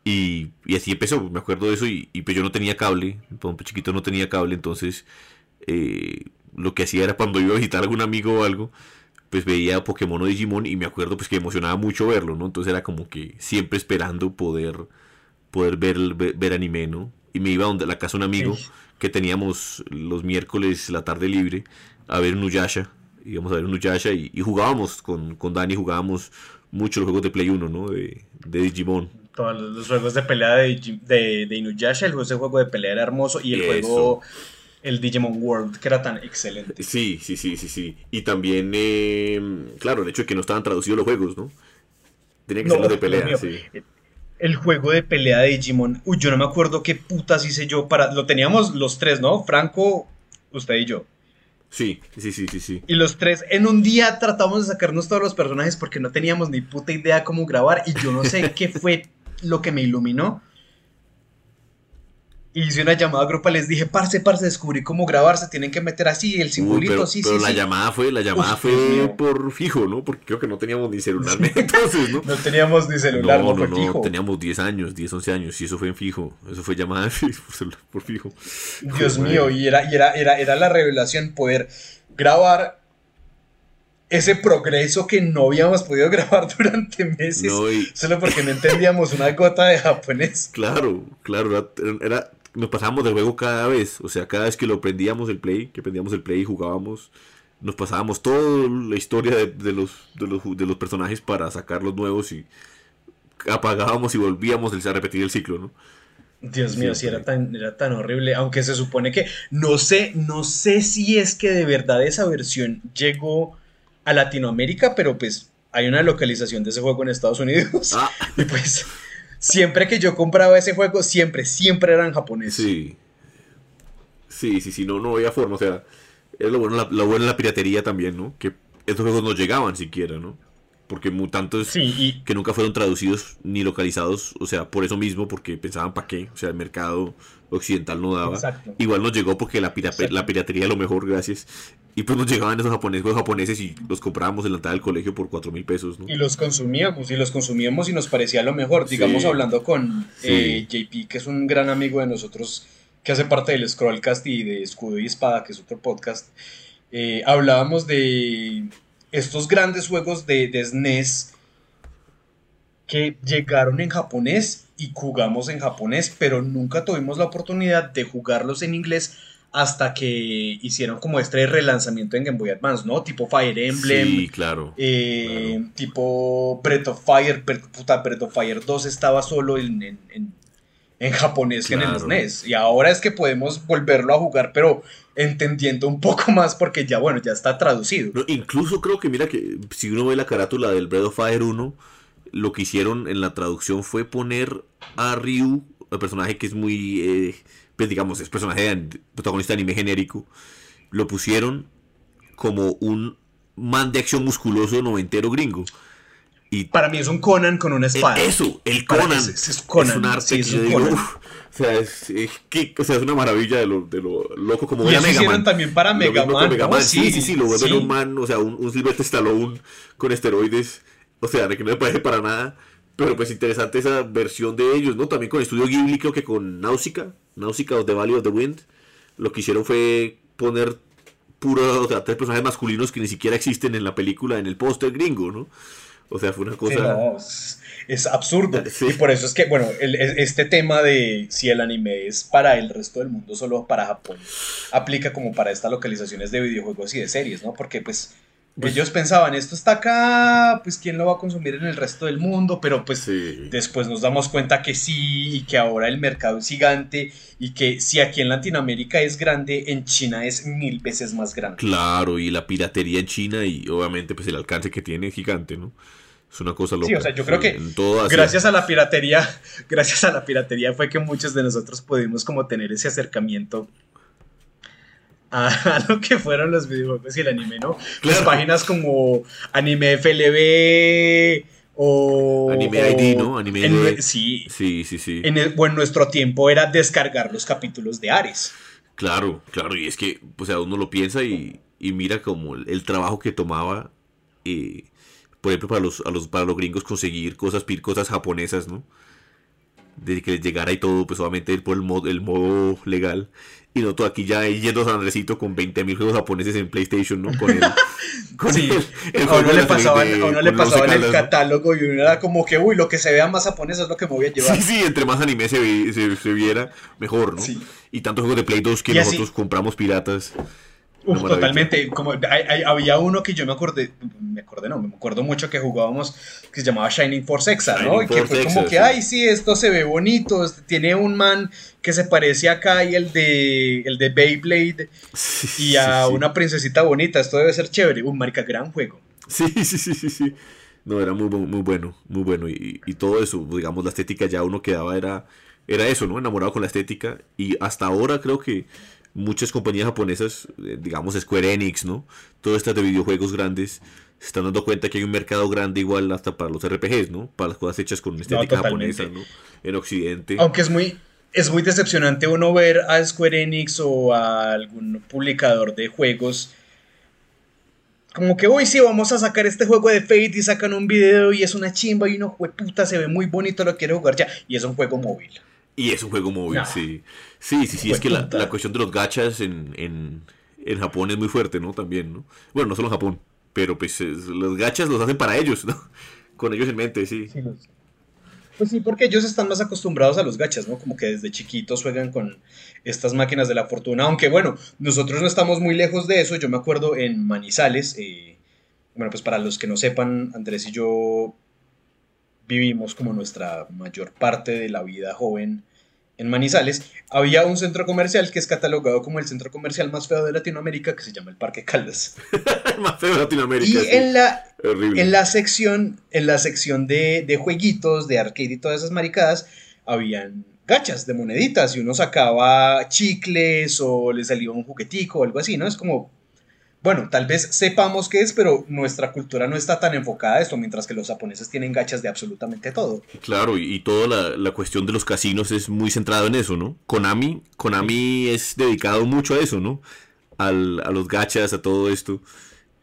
Y, así empezó, me acuerdo de eso, y, pues yo no tenía cable, cuando chiquito no tenía cable, entonces eh, lo que hacía era cuando iba a visitar a algún amigo o algo, pues veía Pokémon o Digimon y me acuerdo pues que emocionaba mucho verlo, ¿no? Entonces era como que siempre esperando poder, poder ver, ver, anime, ¿no? Y me iba a donde, la casa de un amigo que teníamos los miércoles la tarde libre a ver Nuyasha, íbamos a ver Nuyasha y, y jugábamos con, con Dani, jugábamos mucho los juegos de Play 1, ¿no? De, de Digimon todos los juegos de pelea de, de, Inuyasha, el juego, ese juego de pelea era hermoso y el juego el Digimon World, que era tan excelente. Sí, sí, sí, sí, sí. Y también, eh, claro, el hecho de que no estaban traducidos los juegos, ¿no? Tenía que ser los de pelea, sí. El juego de pelea de Digimon, uy, yo no me acuerdo qué putas hice yo para... Lo teníamos los tres, ¿no? Franco, usted y yo. Sí, sí, sí, sí, sí. Y los tres en un día tratamos de sacarnos todos los personajes porque no teníamos ni puta idea cómo grabar y yo no sé qué fue lo que me iluminó hice una llamada grupal, les dije, parce, parce, descubrí cómo grabarse, tienen que meter así el simbolito, pero, sí, pero sí, la llamada fue, la llamada fue por fijo, ¿no? Porque creo que no teníamos ni celular entonces, ¿no? no teníamos ni celular, no, no, no, teníamos 10 años, 10, 11 años, y eso fue en fijo, eso fue llamada por, fijo. Dios mío, y era, y era, era, era la revelación poder grabar ese progreso que no habíamos podido grabar durante meses, solo porque no entendíamos una gota de japonés. Claro, claro, era nos pasábamos del juego cada vez. O sea, cada vez que lo prendíamos el play, que prendíamos el play y jugábamos, nos pasábamos toda la historia de, los, de, los, de los personajes para sacar los nuevos y apagábamos y volvíamos a repetir el ciclo, ¿no? Dios mío, si era tan, era tan horrible, aunque se supone que no sé, no sé si es que de verdad esa versión llegó a Latinoamérica, pero pues hay una localización de ese juego en Estados Unidos. Ah. Y pues siempre que yo compraba ese juego, siempre, siempre eran japoneses. Sí. Sí, sí, sí, no, no había forma. O sea, es lo bueno, lo bueno en la piratería también, ¿no? Que estos juegos no llegaban siquiera, ¿no? Porque mutantes que nunca fueron traducidos ni localizados, o sea, por eso mismo, porque pensaban para qué, o sea, el mercado occidental no daba. Igual nos llegó porque la, la piratería es lo mejor, gracias. Y pues nos llegaban esos japoneses, japoneses y los comprábamos en la entrada del colegio por cuatro mil pesos, ¿no? Y los consumíamos, y los consumíamos y nos parecía lo mejor. Digamos, hablando con eh, JP, que es un gran amigo de nosotros, que hace parte del Scrollcast y de Escudo y Espada, que es otro podcast. Eh, hablábamos de estos grandes juegos de, de SNES que llegaron en japonés y jugamos en japonés, pero nunca tuvimos la oportunidad de jugarlos en inglés hasta que hicieron como este relanzamiento en Game Boy Advance, ¿no? Tipo Fire Emblem. Sí, claro. Eh, tipo Breath of Fire. Puta, Breath of Fire 2 estaba solo en, en, japonés que en el SNES. Y ahora es que podemos volverlo a jugar, pero entendiendo un poco más porque ya, bueno, ya está traducido. incluso creo que, mira, que si uno ve la carátula del Breath of Fire 1, lo que hicieron en la traducción fue poner a Ryu, el personaje que es muy... Eh, pues digamos, es personaje protagonista de anime genérico, lo pusieron como un man de acción musculoso noventero gringo. Y Para mí es un Conan con una espada. Eso, el Conan. Es, Conan, un arte es un Conan. o, sea, es, o sea, es una maravilla de lo, de lo loco como y hicieron también para Mega Man. Sí, sí, sí, lo vuelven un man, o sea, un, un Silvestre Stallone con esteroides. O sea, de que no me parece para nada. Pero pues interesante esa versión de ellos, ¿no? También con Estudio Ghibli, creo que con Nausicaa, Nausicaa of the Valley of the Wind. Lo que hicieron fue poner puro, o sea, tres personajes masculinos que ni siquiera existen en la película, en el póster gringo, ¿no? O sea, fue una cosa... es, absurdo. Y por eso es que, bueno, este tema de si el anime es para el resto del mundo, solo para Japón, aplica como para estas localizaciones de videojuegos y de series, ¿no? Porque pues pues Ellos pensaban, esto está acá, pues quién lo va a consumir en el resto del mundo, pero pues después nos damos cuenta que sí y que ahora el mercado es gigante y que si aquí en Latinoamérica es grande, en China es mil veces más grande. Claro, y la piratería en China y obviamente pues el alcance que tiene es gigante, ¿no? Es una cosa loca. Sí, o sea, yo creo que gracias a la piratería, gracias a la piratería fue que muchos de nosotros pudimos como tener ese acercamiento a, lo que fueron los videojuegos y el anime, ¿no? Las páginas como Anime FLB o... Anime ID, ¿no? Anime ID. sí. Sí, sí, sí. En el, bueno, nuestro tiempo era descargar los capítulos de Ares. Claro, claro, y es que, o sea, uno lo piensa y, mira como el, trabajo que tomaba, eh, por ejemplo, para los, los, para los gringos conseguir cosas, cosas japonesas, ¿no? de que les llegara y todo, pues obviamente ir por el modo, el modo legal. Y noto aquí ya yendo a San Andresito con 20.000 juegos japoneses en PlayStation, ¿no? Con el, con sí. el, a uno le pasaban, a uno le pasaban el catálogo y uno era como que, uy, lo que se vea más japonés es lo que me voy a llevar. Sí, sí, entre más anime se, se, viera, mejor, ¿no? Sí. Y tantos juegos de Play 2 que nosotros compramos piratas. Totalmente. Como había uno que yo me acordé, me acordé, no, me acuerdo mucho que jugábamos que se llamaba Shining Force Exa, ¿no? Y que fue como que, ay, sí, esto se ve bonito, tiene un man que se parece acá y el de, el de Beyblade y a una princesita bonita, esto debe ser chévere. Un marica, gran juego. Sí, sí, sí, sí, sí. No, era muy, muy bueno, muy bueno. Y, y todo eso, digamos, la estética ya uno quedaba, era, era eso, ¿no? Enamorado con la estética. Y hasta ahora creo que muchas compañías japonesas, eh, digamos Square Enix, ¿no? Todas estas de videojuegos grandes, se están dando cuenta que hay un mercado grande igual hasta para los RPGs, ¿no? Para las cosas hechas con estética japonesa, ¿no? En Occidente. Aunque es muy, es muy decepcionante uno ver a Square Enix o a algún publicador de juegos como que hoy sí vamos a sacar este juego de Fate y sacan un video y es una chimba y uno, puta, se ve muy bonito, lo quiero jugar ya. Y es un juego móvil. Y es un juego móvil, sí. Sí, sí, sí, es que la, cuestión de los gachas en, en, Japón es muy fuerte, ¿no? También, ¿no? Bueno, no solo en Japón, pero pues los gachas los hacen para ellos, ¿no? Con ellos en mente, sí. Pues sí, porque ellos están más acostumbrados a los gachas, ¿no? Como que desde chiquitos juegan con estas máquinas de la fortuna. Aunque bueno, nosotros no estamos muy lejos de eso. Yo me acuerdo en Manizales, eh, bueno, pues para los que no sepan, Andrés y yo vivimos como nuestra mayor parte de la vida joven en Manizales, había un centro comercial que es catalogado como el centro comercial más feo de Latinoamérica, que se llama el Parque Caldas. más feo de Latinoamérica. Y en, la, en la sección, en la sección de, de, jueguitos, de arcade y todas esas maricadas, habían gachas de moneditas y uno sacaba chicles o le salía un juguetico o algo así, ¿no? Es como, bueno, tal vez sepamos qué es, pero nuestra cultura no está tan enfocada a esto, mientras que los japoneses tienen gachas de absolutamente todo. Claro, y, toda la, cuestión de los casinos es muy centrado en eso, ¿no? Konami, Konami es dedicado mucho a eso, ¿no? Al, a los gachas, a todo esto.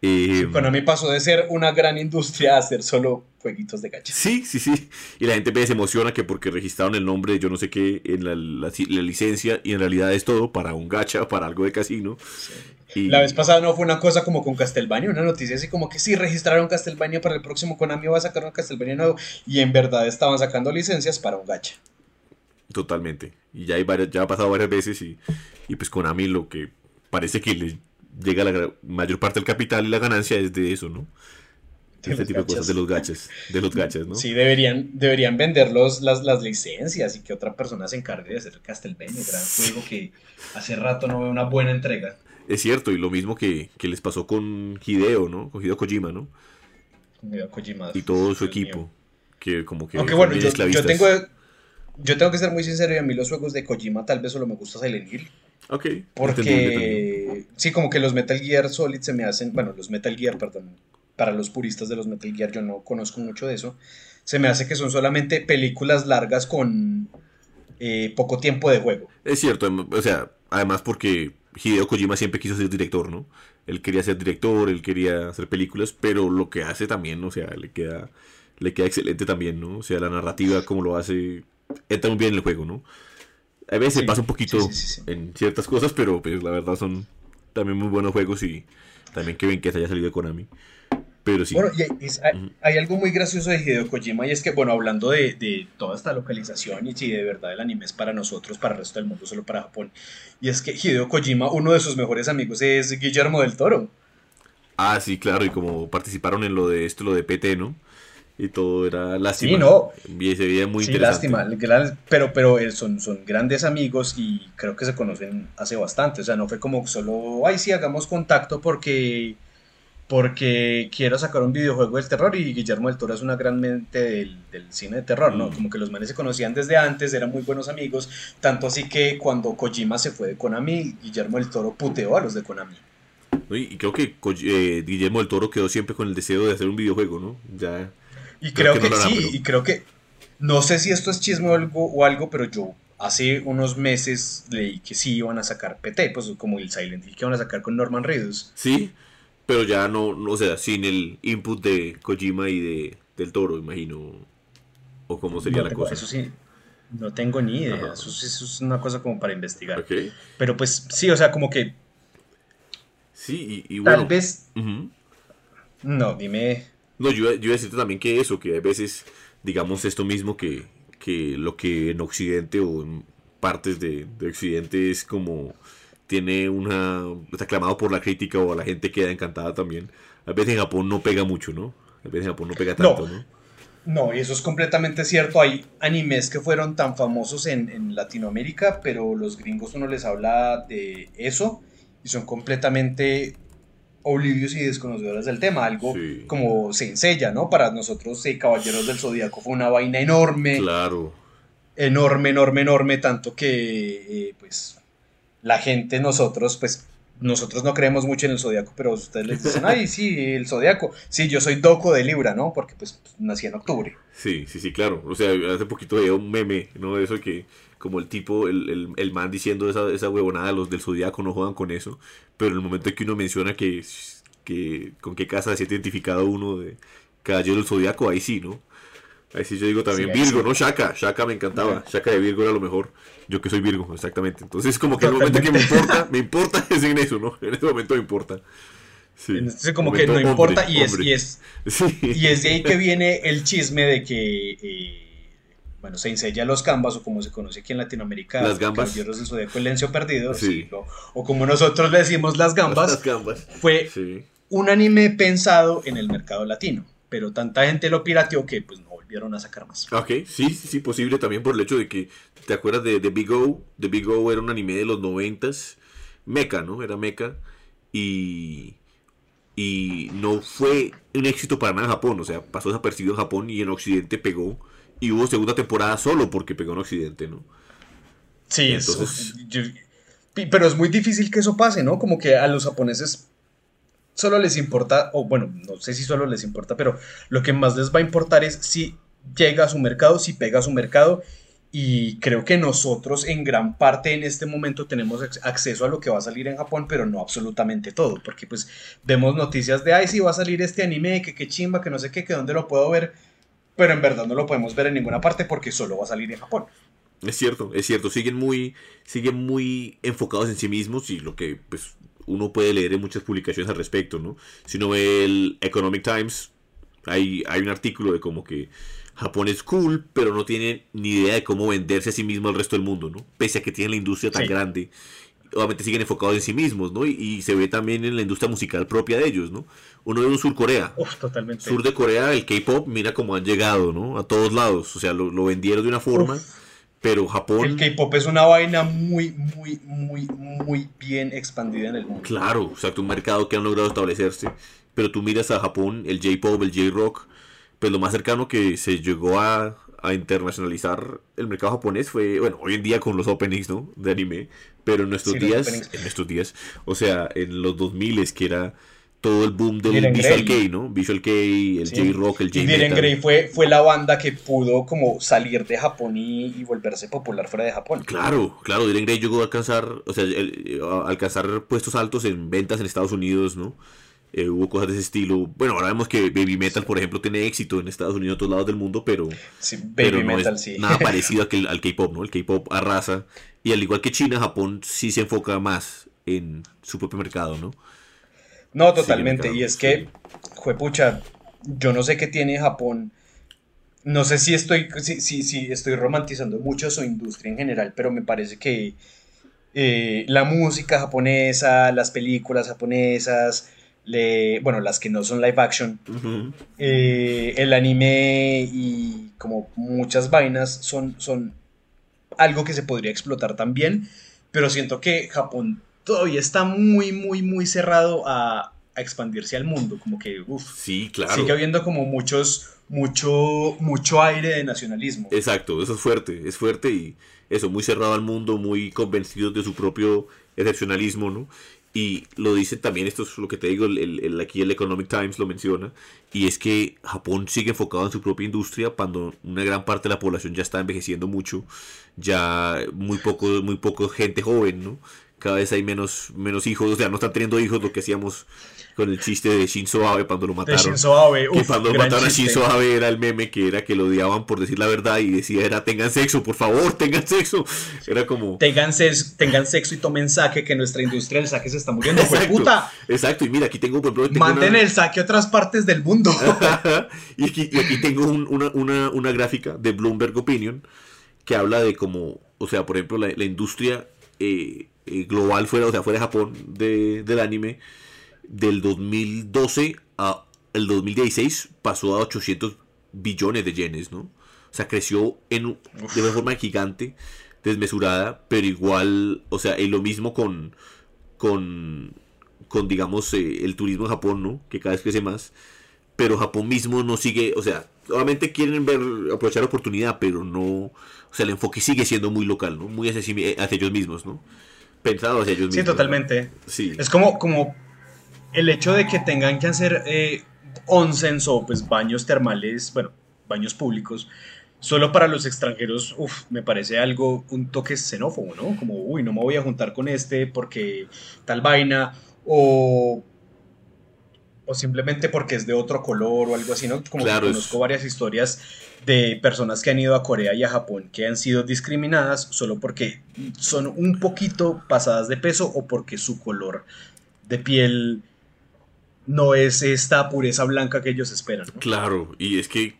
Eh, Konami pasó de ser una gran industria a ser solo jueguitos de gachas. Sí, sí, sí. Y la gente se emociona que porque registraron el nombre de yo no sé qué en la, la, licencia y en realidad es todo para un gacha, para algo de casino. Sí. La vez pasada no fue una cosa como con Castlevania, una noticia así como que sí registraron Castlevania para el próximo Konami va a sacar un Castlevania nuevo y en verdad estaban sacando licencias para un gacha. Totalmente. Y ya, hay ya ha pasado varias veces y, y pues Konami lo que parece que le llega la mayor parte del capital y la ganancia es de eso, ¿no? De este tipo de cosas de los gachas, de los gachas, ¿no? Sí, deberían, deberían vender las, las licencias y que otra persona se encargue de hacer Castlevania, gran juego que hace rato no veo una buena entrega. Es cierto, y lo mismo que, les pasó con Hideo, ¿no? Con Hideo Kojima, ¿no? Hideo Kojima. Y todo su equipo. Que como que. Aunque bueno, yo, tengo. Yo tengo que ser muy sincero y a mí los juegos de Kojima tal vez solo me gusta Silent Hill. Ok. Porque. Sí, como que los Metal Gear Solid se me hacen. Bueno, los Metal Gear, perdón. Para los puristas de los Metal Gear, yo no conozco mucho de eso. Se me hace que son solamente películas largas con eh, poco tiempo de juego. Es cierto, em, o sea, además porque Hideo Kojima siempre quiso ser director, ¿no? Él quería ser director, él quería hacer películas, pero lo que hace también, o sea, le queda, le queda excelente también, ¿no? O sea, la narrativa, como lo hace, entra muy bien en el juego, ¿no? A veces pasa un poquito en ciertas cosas, pero pues la verdad son también muy buenos juegos y también que bien que se haya salido de Konami. Pero sí. Bueno, hay, algo muy gracioso de Hideo Kojima y es que, bueno, hablando de, toda esta localización y si de verdad el anime es para nosotros, para el resto del mundo, solo para Japón. Y es que Hideo Kojima, uno de sus mejores amigos es Guillermo del Toro. Ah, sí, claro, y como participaron en lo de esto, lo de PT, ¿no? Y todo era lástima. Sí, no. Y se veía muy sí, lástima. Pero, pero son, son grandes amigos y creo que se conocen hace bastante. O sea, no fue como solo, ay, sí, hagamos contacto porque porque quiero sacar un videojuego del terror y Guillermo del Toro es una gran mente del, cine de terror, ¿no? Mm. Como que los manes se conocían desde antes, eran muy buenos amigos, tanto así que cuando Kojima se fue de Konami, Guillermo del Toro puteó a los de Konami. Y creo que eh, Guillermo del Toro quedó siempre con el deseo de hacer un videojuego, ¿no? Ya. Y creo, que, sí, y creo que. No sé si esto es chisme o algo, o algo, pero yo hace unos meses leí que sí iban a sacar PT, pues como el Silent Hill que iban a sacar con Norman Reedus. Sí, pero ya no, no, o sea, sin el input de Kojima y de del Toro, imagino. O cómo sería la cosa. Eso sí, no tengo ni idea. Eso, es una cosa como para investigar. Pero pues sí, o sea, como que. Sí, y, bueno. Tal vez. No, dime. No, yo, yo iba a decirte también que eso, que a veces, digamos, esto mismo que, que lo que en Occidente o en partes de, de Occidente es como tiene una. está aclamado por la crítica o la gente queda encantada también. A veces en Japón no pega mucho, ¿no? A veces en Japón no pega tanto, ¿no? No, y eso es completamente cierto. Hay animes que fueron tan famosos en, Latinoamérica, pero los gringos uno les habla de eso y son completamente oblivios y desconocedores del tema. Algo como se enseña, ¿no? Para nosotros, eh, Caballeros del Zodíaco fue una vaina enorme. Claro. Enorme, enorme, enorme, tanto que, eh, pues, la gente, nosotros, pues, nosotros no creemos mucho en el zodiaco, pero ustedes les dicen, ay, sí, el zodiaco. Sí, yo soy doco de Libra, ¿no? Porque pues nací en octubre. Sí, sí, sí, claro. O sea, hace poquito veía un meme, ¿no? Eso que, como el tipo, el, el, man diciendo esa, esa huevonada, los del zodiaco no juegan con eso. Pero en el momento en que uno menciona que, que con qué casa se ha identificado uno de caballero del zodiaco, ahí sí, ¿no? Ahí sí yo digo también Virgo, ¿no? Shaka, Shaka me encantaba. Shaka de Virgo era lo mejor. Yo que soy Virgo, exactamente. Entonces, como que en el momento que me importa, me importa es en eso, ¿no? En ese momento me importa. Sí. Entonces, como que no importa y es, y, es, y es de ahí que viene el chisme de que, eh, bueno, se enseña los gambas, o como se conoce aquí en Latinoamérica, las gambas. Caballeros del Zodíaco, el Lencio Perdido, sí. o, como nosotros le decimos las gambas, las gambas. fue un anime pensado en el mercado latino, pero tanta gente lo pirateó que pues no a sacar más. Ok, sí, sí, sí, posible también por el hecho de que, ¿te acuerdas de, The Big O? The Big O era un anime de los noventas, mecha, ¿no? Era mecha, y, y no fue un éxito para nada en Japón, o sea, pasó desapercibido en Japón y en Occidente pegó, y hubo segunda temporada solo porque pegó en Occidente, ¿no? Sí, Entonces, pero es muy difícil que eso pase, ¿no? Como que a los japoneses solo les importa, o bueno, no sé si solo les importa, pero lo que más les va a importar es si llega a su mercado, si pega a su mercado. Y creo que nosotros en gran parte en este momento tenemos acceso a lo que va a salir en Japón, pero no absolutamente todo, porque pues vemos noticias de, ay, sí va a salir este anime, que qué chimba, que no sé qué, que dónde lo puedo ver, pero en verdad no lo podemos ver en ninguna parte porque solo va a salir en Japón. Es cierto, es cierto, siguen muy, siguen muy enfocados en sí mismos y lo que pues uno puede leer en muchas publicaciones al respecto, ¿no? Si uno ve el Economic Times, hay, hay un artículo de como que Japón es cool, pero no tiene ni idea de cómo venderse a sí mismo al resto del mundo, ¿no? Pese a que tiene la industria tan grande. Obviamente siguen enfocados en sí mismos, ¿no? Y, se ve también en la industria musical propia de ellos, ¿no? Uno ve un Sur Corea. Uf, totalmente. Sur de Corea, el K-pop, mira cómo han llegado, ¿no? A todos lados. O sea, lo, vendieron de una forma. Pero Japón. El K-pop es una vaina muy, muy, muy, muy bien expandida en el mundo. Claro, o sea, un mercado que han logrado establecerse. Pero tú miras a Japón, el J-pop, el J-rock, pues lo más cercano que se llegó a, a, internacionalizar el mercado japonés fue, bueno, hoy en día con los openings, ¿no? De anime. Pero en nuestros días, en nuestros días, o sea, en los 2000 que era todo el boom del Visual Kei, ¿no? Visual Kei, el J-Rock, el J-Metal. Diren Grey fue, fue la banda que pudo como salir de Japón y, volverse popular fuera de Japón. Claro, claro, Diren Grey llegó a alcanzar, o sea, alcanzar puestos altos en ventas en Estados Unidos, ¿no? Eh, hubo cosas de ese estilo. Bueno, ahora vemos que Baby Metal, por ejemplo, tiene éxito en Estados Unidos y en otros lados del mundo, pero, sí, Baby Metal, sí. nada parecido al K-pop, ¿no? El K-pop arrasa. Y al igual que China, Japón sí se enfoca más en su propio mercado, ¿no? No, totalmente. y es que, juepucha, yo no sé qué tiene Japón. No sé si estoy, si, si, estoy romantizando mucho su industria en general, pero me parece que eh, la música japonesa, las películas japonesas, le, bueno, las que no son live action, eh, el anime y como muchas vainas son, son algo que se podría explotar también, pero siento que Japón todavía está muy, muy, muy cerrado a, expandirse al mundo. Como que, uff, sí, claro. sigue habiendo como muchos, mucho, mucho aire de nacionalismo. Exacto, eso es fuerte, es fuerte y eso, muy cerrado al mundo, muy convencidos de su propio excepcionalismo, ¿no? Y lo dice también, esto es lo que te digo, el, aquí el Economic Times lo menciona, y es que Japón sigue enfocado en su propia industria cuando una gran parte de la población ya está envejeciendo mucho, ya muy poco, muy poco gente joven, ¿no? Cada vez hay menos, menos hijos, o sea, no están teniendo hijos, lo que hacíamos con el chiste de Shinzo Abe cuando lo mataron. De Shinzo Abe, que cuando mataron a Shinzo Abe era el meme que era que lo odiaban por decir la verdad y decía era tengan sexo, por favor, tengan sexo. Era como tengan sexo, tengan sexo y tomen saque que nuestra industria del saque se está muriendo, exacto, puta. Exacto, y mira, aquí tengo por ejemplo, Manden el saque a otras partes del mundo. y, aquí, tengo una, una, una, gráfica de Bloomberg Opinion que habla de cómo, o sea, por ejemplo, la, la industria eh, eh, global fuera, o sea, fuera de Japón del anime, del 2012 a el 2016 pasó a 800 billones de yenes, ¿no? O sea, creció en, de una forma gigante, desmesurada, pero igual, o sea, y lo mismo con, con, con digamos, eh, el turismo en Japón, ¿no? Que cada vez crece más, pero Japón mismo no sigue, o sea, obviamente quieren ver, aprovechar la oportunidad, pero no, o sea, el enfoque sigue siendo muy local, ¿no? Muy hacia, hacia ellos mismos, ¿no? Pensado hacia ellos mismos. Sí, totalmente. Sí. Es como, como el hecho de que tengan que hacer eh, onsens o pues baños termales, bueno, baños públicos, solo para los extranjeros, uf, me parece algo, un toque xenófobo, ¿no? Como, uy, no me voy a juntar con este porque tal vaina, o, o simplemente porque es de otro color o algo así, ¿no? Como que conozco varias historias de personas que han ido a Corea y a Japón que han sido discriminadas solo porque son un poquito pasadas de peso o porque su color de piel no es esta pureza blanca que ellos esperan. Claro, y es que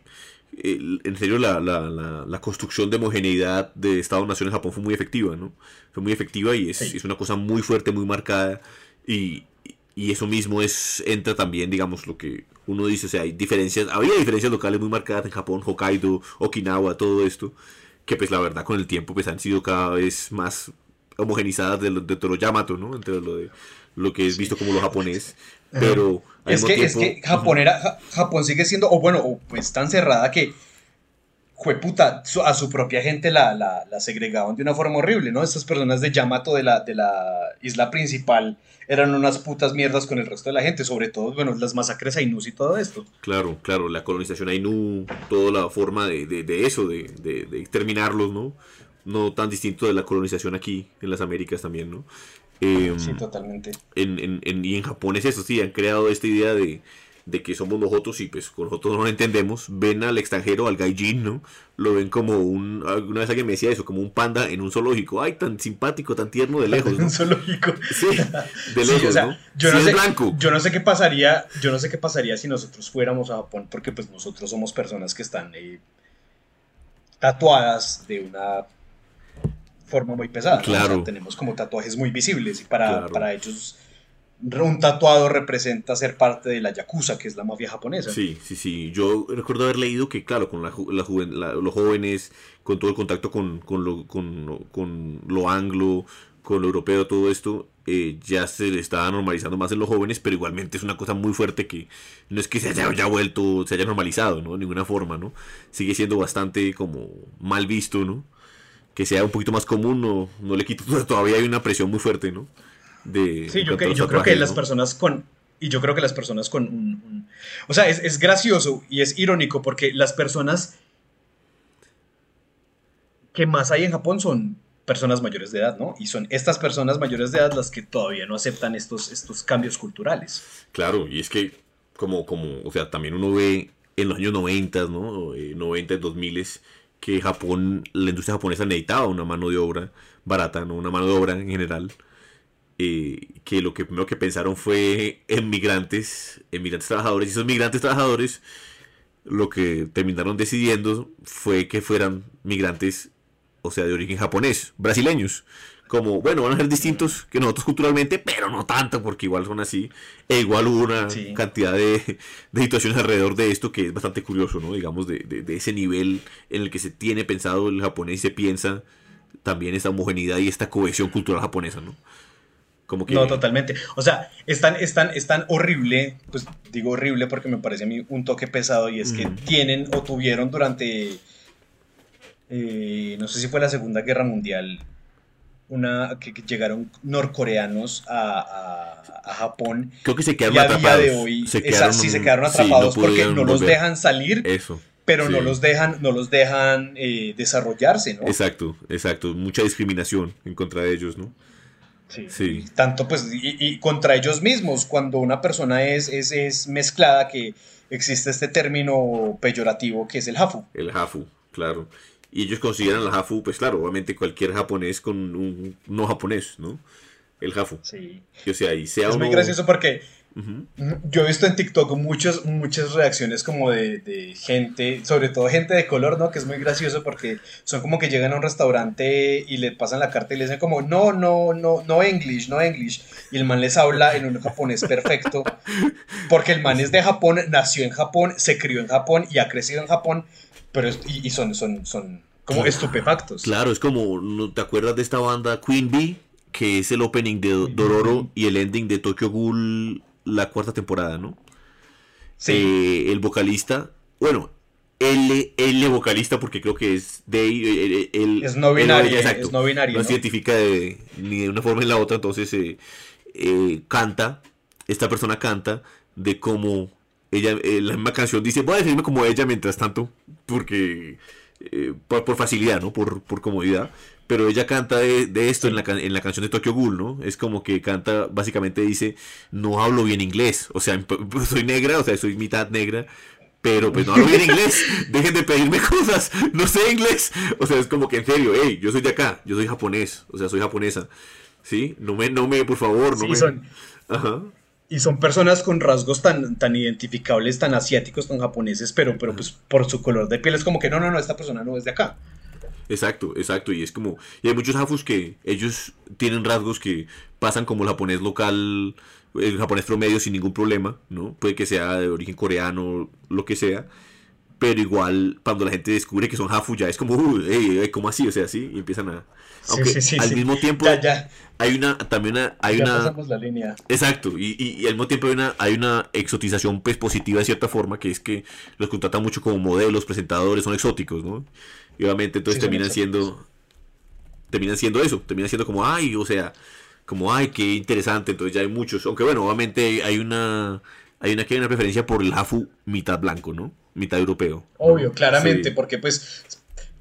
en serio la, la, la, construcción de homogeneidad de Estado-Nación en Japón fue muy efectiva, ¿no? Fue muy efectiva y es, es, una cosa muy fuerte, muy marcada y, y eso mismo es entra también, digamos, lo que uno dice, o sea, hay diferencias, había diferencias locales muy marcadas en Japón, Hokkaido, Okinawa, todo esto, que pues la verdad con el tiempo pues han sido cada vez más homogenizadas de, de todo lo Yamato, ¿no? Entre lo de lo que es visto como lo japonés, pero es que, es que Japón, era, Japón sigue siendo, o bueno, pues tan cerrada que puta, a su propia gente la, la, la, segregaban de una forma horrible, ¿no? Estas personas de Yamato de la, de la isla principal eran unas putas mierdas con el resto de la gente, sobre todo, bueno, las masacres Ainus y todo esto. Claro, claro, la colonización Ainu, toda la forma de, de, eso, de, de, de, exterminarlos, ¿no? No tan distinto de la colonización aquí en las Américas también, ¿no? Em, sí, totalmente. En, en, y en Japón es eso, sí, han creado esta idea de, de que somos nosotros y pues con nosotros no lo entendemos, ven al extranjero, al gaijin, ¿no? Lo ven como un, alguna vez alguien me decía eso, como un panda en un zoológico, ay, tan simpático, tan tierno de lejos. ¿no? un zoológico. Sí, de lejos, ¿no? Yo no, sé, blanco. yo no sé qué pasaría, yo no sé qué pasaría si nosotros fuéramos a Japón, porque pues nosotros somos personas que están eh, tatuadas de una forma muy pesada. Claro. tenemos como tatuajes muy visibles y para, para ellos un tatuado representa ser parte de la Yakuza, que es la mafia japonesa. Sí, sí, sí. Yo recuerdo haber leído que, claro, con la, los jóvenes, con todo el contacto con, con, lo, con, lo anglo, con lo europeo, todo esto, eh, ya se le estaba normalizando más en los jóvenes, pero igualmente es una cosa muy fuerte que no es que se haya ya vuelto, se haya normalizado, ¿no? De ninguna forma, ¿no? Sigue siendo bastante como mal visto, ¿no? Que sea un poquito más común, no, no le quito, todavía hay una presión muy fuerte, ¿no? Sí, yo, yo creo que las personas con... Y yo creo que las personas con un... o sea, es, gracioso y es irónico porque las personas que más hay en Japón son personas mayores de edad, ¿no? Y son estas personas mayores de edad las que todavía no aceptan estos, estos cambios culturales. Claro, y es que como, como, o sea, también uno ve en los años 90, ¿no? 90, 2000, que Japón, la industria japonesa necesitaba una mano de obra barata, ¿no? Una mano de obra en general. Eh, que lo que primero que pensaron fue en migrantes, en migrantes trabajadores, y esos migrantes trabajadores lo que terminaron decidiendo fue que fueran migrantes, o sea, de origen japonés, brasileños. Como, bueno, van a ser distintos que nosotros culturalmente, pero no tanto, porque igual son así. E igual hubo una cantidad de, de, situaciones alrededor de esto que es bastante curioso, ¿no? Digamos, de, de, de, ese nivel en el que se tiene pensado el japonés y se piensa también esta homogeneidad y esta cohesión cultural japonesa, ¿no? No, totalmente. O sea, es tan, es, tan, horrible, pues digo horrible porque me parece a mí un toque pesado y es que tienen o tuvieron durante, eh, no sé si fue la Segunda Guerra Mundial, una que, llegaron norcoreanos a, Japón. Creo que se quedaron atrapados. de hoy, se quedaron, sí, se quedaron atrapados porque no los dejan salir. Eso. Pero no los dejan, no los dejan eh, desarrollarse, ¿no? Exacto, exacto. Mucha discriminación en contra de ellos, ¿no? Sí. Tanto pues, y, contra ellos mismos, cuando una persona es, es, mezclada, que existe este término peyorativo que es el hafu. El hafu, claro. Y ellos consideran el hafu, pues claro, obviamente cualquier japonés con un no japonés, ¿no? El hafu. Sí. O sea, y sea es muy gracioso porque Yo he visto en TikTok muchas, muchas reacciones como de, gente, sobre todo gente de color, ¿no? Que es muy gracioso porque son como que llegan a un restaurante y le pasan la carta y le dicen como, no, no, no, no English, no English. Y el man les habla en un japonés perfecto porque el man es de Japón, nació en Japón, se crió en Japón y ha crecido en Japón, pero y, son, son, son como estupefactos. Claro, es como, ¿no ¿te acuerdas de esta banda Queen Bee? Que es el opening de Dororo y el ending de Tokyo Ghoul la cuarta temporada, ¿no? Sí. Eh, el vocalista, bueno, L, L vocalista porque creo que es de eh, eh, es no binario, exacto, es no binario. No, se identifica ni de una forma ni de la otra, entonces canta, esta persona canta de cómo ella, la misma canción dice, voy a decirme como ella mientras tanto, porque por, facilidad, ¿no? Por, por comodidad pero ella canta de, esto en la, en la, canción de Tokyo Ghoul, ¿no? Es como que canta, básicamente dice, no hablo bien inglés, o sea, pues, soy negra, o sea, soy mitad negra, pero pues no hablo bien inglés, dejen de pedirme cosas, no sé inglés, o sea, es como que en serio, hey, yo soy de acá, yo soy japonés, o sea, soy japonesa, ¿sí? No me, no me, por favor, no me... Son... Ajá. Y son personas con rasgos tan, tan identificables, tan asiáticos, tan japoneses, pero, pero pues por su color de piel es como que no, no, no, esta persona no es de acá. Exacto, exacto. Y es como. Y hay muchos hafus que ellos tienen rasgos que pasan como el japonés local, el japonés promedio sin ningún problema, ¿no? Puede que sea de origen coreano, lo que sea. Pero igual, cuando la gente descubre que son hafus, ya es como, uy, hey, ¿cómo así? O sea, así, y empiezan a. Aunque al mismo tiempo ya, hay una, también una, hay ya una. Pasamos la línea. Exacto, y, y, al mismo tiempo hay una, hay una exotización pues positiva de cierta forma, que es que los contratan mucho como modelos, presentadores, son exóticos, ¿no? Y obviamente entonces terminan siendo. Terminan siendo eso. Terminan siendo como, ay, o sea, como, ay, qué interesante. Entonces ya hay muchos. Aunque bueno, obviamente hay una. Hay una que hay una preferencia por el Hafu mitad blanco, ¿no? Mitad europeo. Obvio, claramente, porque pues.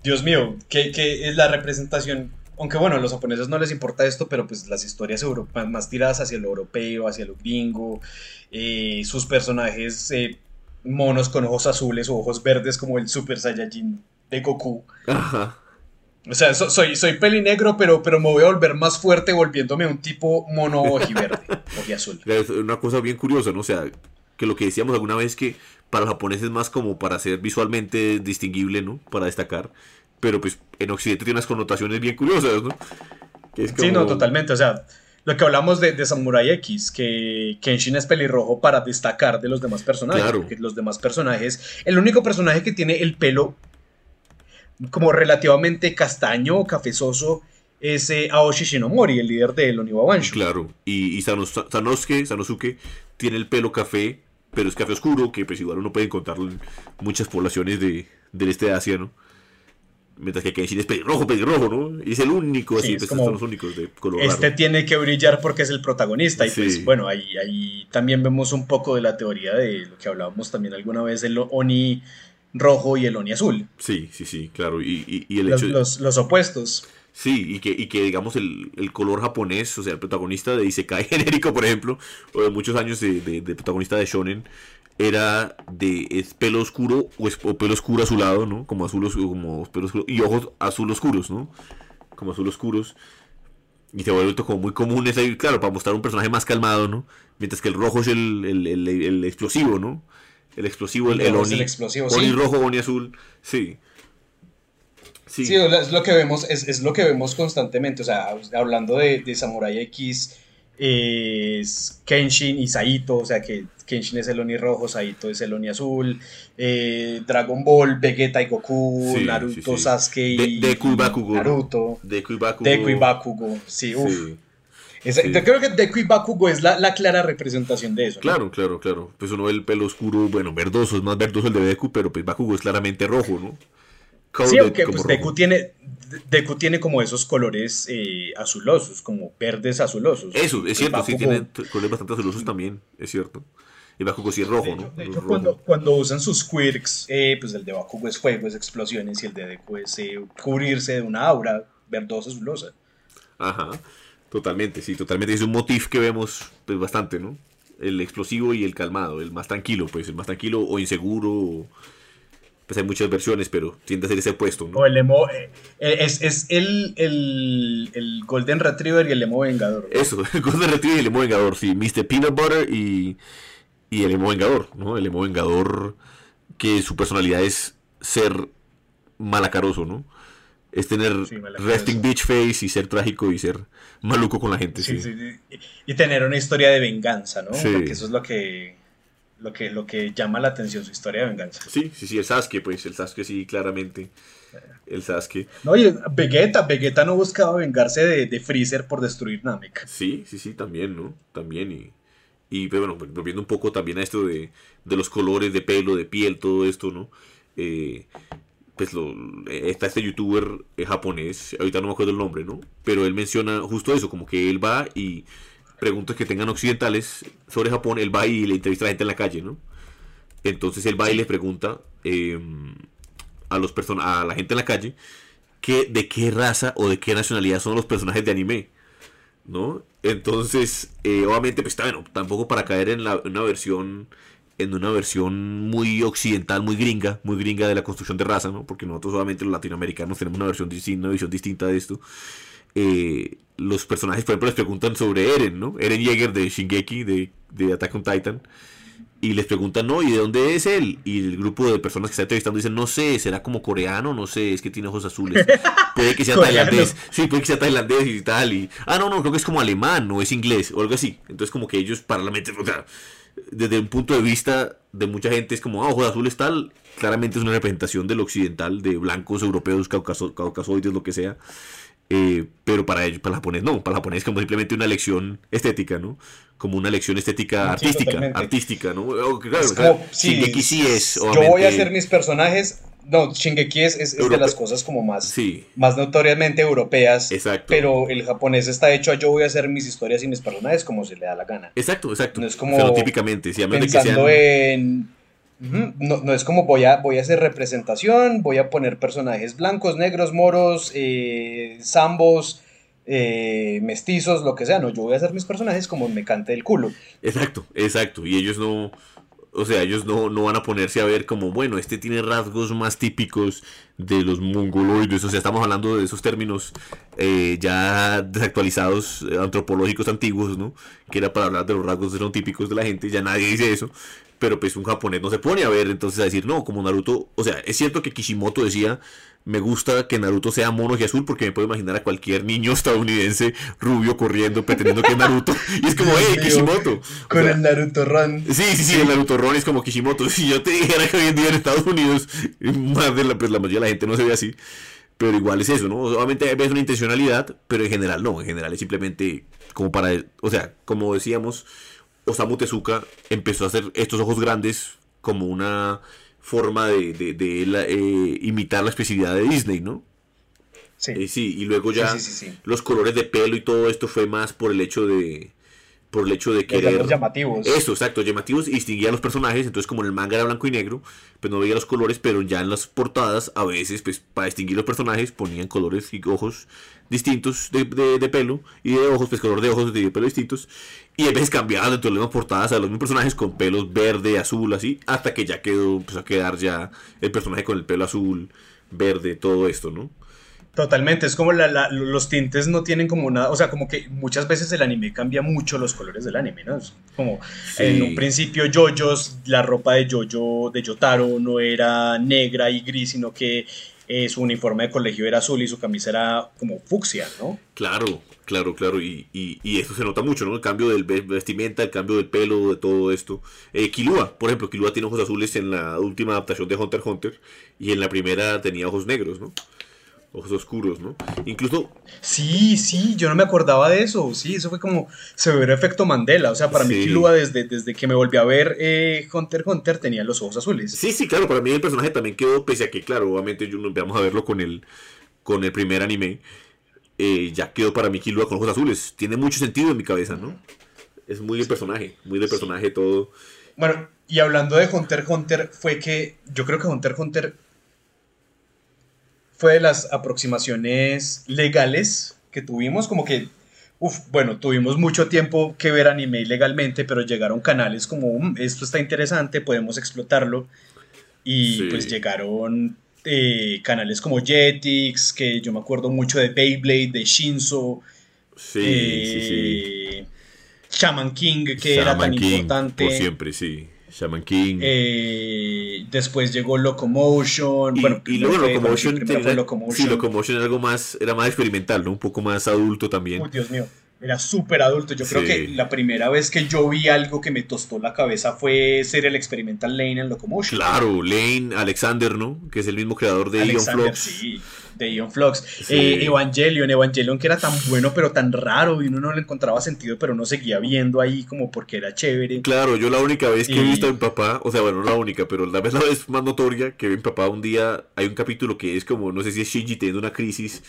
Dios mío, que, es la representación aunque bueno, a los japoneses no les importa esto, pero pues las historias más tiradas hacia lo europeo, hacia lo gringo, eh, sus personajes eh, monos con ojos azules o ojos verdes como el Super Saiyajin de Goku. Ajá. O sea, soy, soy pelinegro, pero, pero me voy a volver más fuerte volviéndome un tipo mono ojiverde, azul. Es una cosa bien curiosa, ¿no? O sea, que lo que decíamos alguna vez que para los japoneses es más como para ser visualmente distinguible, ¿no? Para destacar. Pero pues en Occidente tiene unas connotaciones bien curiosas, ¿no? Sí, no, totalmente. O sea, lo que hablamos de, de, Samurai X, que Kenshin es pelirrojo para destacar de los demás personajes. Claro. Porque los demás personajes, el único personaje que tiene el pelo como relativamente castaño o cafezoso es eh, Aoshi Shinomori, el líder de Oniwa Banshu. Claro, y, y Sanosuke, Sanosuke tiene el pelo café, pero es café oscuro, que pues igual uno puede encontrarlo en muchas poblaciones de, del este de Asia, ¿no? Mientras que Kenshin es pelirrojo, pelirrojo, ¿no? Y es el único, así, pues, son los únicos de color Este tiene que brillar porque es el protagonista. Y pues, bueno, ahí, ahí también vemos un poco de la teoría de lo que hablábamos también alguna vez, el Oni rojo y el Oni azul. Sí, sí, sí, claro. Y, el los, hecho los, opuestos. Sí, y que, y que digamos el, color japonés, o sea, el protagonista de Isekai genérico, por ejemplo, o de muchos años de, protagonista de Shonen, era de pelo oscuro o, pelo oscuro azulado, ¿no? Como azul como pelo oscuro, y ojos azul oscuros, ¿no? Como azul oscuros. Y se vuelve como muy común ese, claro, para mostrar un personaje más calmado, ¿no? Mientras que el rojo es el, el explosivo, ¿no? El explosivo, el, el, Oni. explosivo, rojo, Oni azul. Sí. Sí. es lo que vemos, es, lo que vemos constantemente. O sea, hablando de, Samurai X, es Kenshin y Saito. O sea, que Kenshin es el Oni rojo, Saito es el Oni azul. Eh, Dragon Ball, Vegeta y Goku, Naruto, Sasuke y, Deku y Bakugo. Naruto. Deku y Bakugo. Deku y Bakugo. Sí, uff. Yo creo que Deku y Bakugo es la, clara representación de eso. Claro, claro, claro. Pues uno ve el pelo oscuro, bueno, verdoso, es más verdoso el de Deku, pero pues Bakugo es claramente rojo, ¿no? sí, aunque pues Deku tiene, Deku tiene como esos colores eh, azulosos, como verdes azulosos. Eso, es cierto, sí tiene colores bastante azulosos también, es cierto. Y Bakugo sí es rojo, ¿no? De hecho, cuando, cuando, usan sus quirks, eh, pues el de Bakugo es fuego, es explosiones, y el de Deku es eh, cubrirse de una aura verdosa azulosa. Ajá. Totalmente, sí, totalmente. Es un motif que vemos pues, bastante, ¿no? El explosivo y el calmado, el más tranquilo, pues, el más tranquilo o inseguro. pues hay muchas versiones, pero tiende a ser ese opuesto, ¿no? O el emo, eh, eh, es, es el, el, el, Golden Retriever y el emo vengador. Eso, el Golden Retriever y el emo vengador, sí, Mr. Peanut Butter y, y el emo vengador, ¿no? El emo vengador que su personalidad es ser malacaroso, ¿no? Es tener resting beach face y ser trágico y ser maluco con la gente. Sí, sí. Y tener una historia de venganza, ¿no? Porque eso es lo que, lo que, lo que llama la atención, su historia de venganza. Sí, sí, sí, el Sasuke, pues, el Sasuke sí, claramente. El Sasuke. No, oye, Vegeta, Vegeta no buscaba vengarse de, de Freezer por destruir Namek. Sí, sí, sí, también, ¿no? También, y, y bueno, volviendo un poco también a esto de, de los colores de pelo, de piel, todo esto, ¿no? Eh, pues lo, está este youtuber eh, japonés, ahorita no me acuerdo el nombre, ¿no? Pero él menciona justo eso, como que él va y preguntas que tengan occidentales sobre Japón, él va y le entrevista a la gente en la calle, ¿no? Entonces él va y le pregunta em, a, los a la gente en la calle que, de qué raza o de qué nacionalidad son los personajes de anime, ¿no? Entonces, eh, obviamente, pues está bueno, tampoco para caer en, la, una versión en una versión muy occidental, muy gringa, muy gringa de la construcción de raza, ¿no? Porque nosotros solamente los latinoamericanos tenemos una versión distinta, una visión distinta de esto. Eh, los personajes, por ejemplo, les preguntan sobre Eren, ¿no? Eren Yeager de Shingeki, de, de Attack on Titan. Y les preguntan, ¿no? ¿Y de dónde es él? Y el grupo de personas que está entrevistando dicen, no sé, ¿será como coreano? No sé, es que tiene ojos azules. Puede que sea tailandés. Sí, puede que sea tailandés y tal. Y, ah, no, no, creo que es como alemán o es inglés o algo así. Entonces como que ellos para la mente, o sea, desde un punto de vista de mucha gente es como, ah, ojos azules tal, claramente es una representación del occidental, de blancos, europeos, caucaso, caucasoides, lo que sea. Eh, pero para ellos, para el japonés no, para el japonés es como simplemente una lección estética, ¿no? Como una lección estética artística, artística, ¿no? Claro, sí, es, Yo voy a hacer mis personajes no, Shingeki es, es, de las cosas como más, más notoriamente europeas. Exacto. Pero el japonés está hecho a yo voy a hacer mis historias y mis personajes como se le da la gana. Exacto, exacto. No es como. típicamente, si pensando en. no, es como voy a, voy a hacer representación, voy a poner personajes blancos, negros, moros, eh, zambos, eh, mestizos, lo que sea. No, yo voy a hacer mis personajes como me cante el culo. Exacto, exacto. Y ellos no o sea, ellos no, no, van a ponerse a ver como, bueno, este tiene rasgos más típicos de los mongoloides. O sea, estamos hablando de esos términos eh, ya desactualizados, eh, antropológicos antiguos, ¿no? Que era para hablar de los rasgos típicos de la gente. Ya nadie dice eso. Pero pues un japonés no se pone a ver entonces a decir, no, como Naruto. O sea, es cierto que Kishimoto decía me gusta que Naruto sea mono y azul porque me puedo imaginar a cualquier niño estadounidense rubio corriendo pretendiendo que es Naruto. Y es como, hey, Kishimoto. Con el Naruto Run. Sí, sí, sí, el Naruto Run es como Kishimoto. Si yo te dijera que hoy en día en Estados Unidos, más de la, pues la mayoría de la gente no se ve así. Pero igual es eso, ¿no? Obviamente ves una intencionalidad, pero en general no. En general es simplemente como para. O sea, como decíamos, Osamu Tezuka empezó a hacer estos ojos grandes como una forma de, de, eh, imitar la especificidad de Disney, ¿no? Sí. Eh, sí, y luego ya los colores de pelo y todo esto fue más por el hecho de por el hecho de querer llamativos. Eso, exacto, llamativos y distinguía a los personajes, entonces como en el manga era blanco y negro, pues no veía los colores, pero ya en las portadas a veces pues para distinguir los personajes ponían colores y ojos distintos de, de, pelo y de ojos, pues color de ojos de pelo distintos. Y a veces cambiaban dentro de las mismas portadas a los mismos personajes con pelos verde, azul, así, hasta que ya quedó, empezó a quedar ya el personaje con el pelo azul, verde, todo esto, ¿no? Totalmente, es como la, los tintes no tienen como nada, o sea, como que muchas veces el anime cambia mucho los colores del anime, ¿no? Es como en un principio Jojos, la ropa de Jojo, de Yotaro no era negra y gris, sino que eh, su uniforme de colegio era azul y su camisa era como fucsia, ¿no? Claro, claro, claro, y, y, eso se nota mucho, ¿no? El cambio del vestimenta, el cambio del pelo, de todo esto. Eh, Kilua, por ejemplo, Kilua tiene ojos azules en la última adaptación de Hunter x Hunter y en la primera tenía ojos negros, ¿no? Ojos oscuros, ¿no? Incluso... Sí, sí, yo no me acordaba de eso, sí, eso fue como severo efecto Mandela, o sea, para mí Kilua desde, desde que me volví a ver eh, Hunter Hunter tenía los ojos azules. Sí, sí, claro, para mí el personaje también quedó, pese a que, claro, obviamente yo, vamos a verlo con el, con el primer anime, eh, ya quedó para mí Kilua con ojos azules, tiene mucho sentido en mi cabeza, ¿no? Es muy el personaje, muy de personaje todo. Bueno, y hablando de Hunter Hunter, fue que yo creo que Hunter Hunter fue de las aproximaciones legales que tuvimos, como que, uf, bueno, tuvimos mucho tiempo que ver anime ilegalmente, pero llegaron canales como, um, esto está interesante, podemos explotarlo. Y pues llegaron eh, canales como Jetix, que yo me acuerdo mucho de Beyblade, de Shinzo. Sí, sí, sí. Eh, Shaman King, que era tan importante. Por siempre, sí. Shaman King. Eh, después llegó Locomotion. Y, bueno, y luego Locomotion, Locomotion. Sí, Locomotion era algo más, era más experimental, ¿no? Un poco más adulto también. Oh, Dios mío era súper adulto. Yo creo que la primera vez que yo vi algo que me tostó la cabeza fue ser el experimental Lane en Locomotion. Claro, Lane, Alexander, ¿no? Que es el mismo creador de Ion Flux. Sí, de Ion Flux. Eh, Evangelion, Evangelion que era tan bueno pero tan raro y uno no le encontraba sentido, pero uno seguía viendo ahí como porque era chévere. Claro, yo la única vez que he visto a mi papá, o sea, bueno, no la única, pero la vez la vez más notoria que vi a mi papá un día, hay un capítulo que es como, no sé si es Shinji teniendo una crisis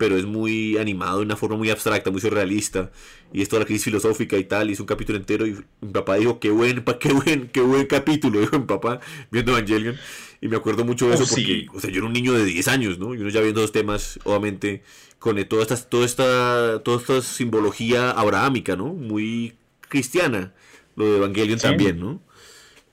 pero es muy animado de una forma muy abstracta, muy surrealista. Y esto de la crisis filosófica y tal, y es un capítulo entero. Y mi papá dijo, qué buen, qué buen, qué buen capítulo, dijo mi papá, viendo Evangelion. Y me acuerdo mucho de oh, eso porque, o sea, yo era un niño de 10 años, ¿no? Y uno ya viendo los temas, obviamente, con toda esta, toda esta, toda esta simbología abrahámica, ¿no? Muy cristiana, lo de Evangelion también, ¿no?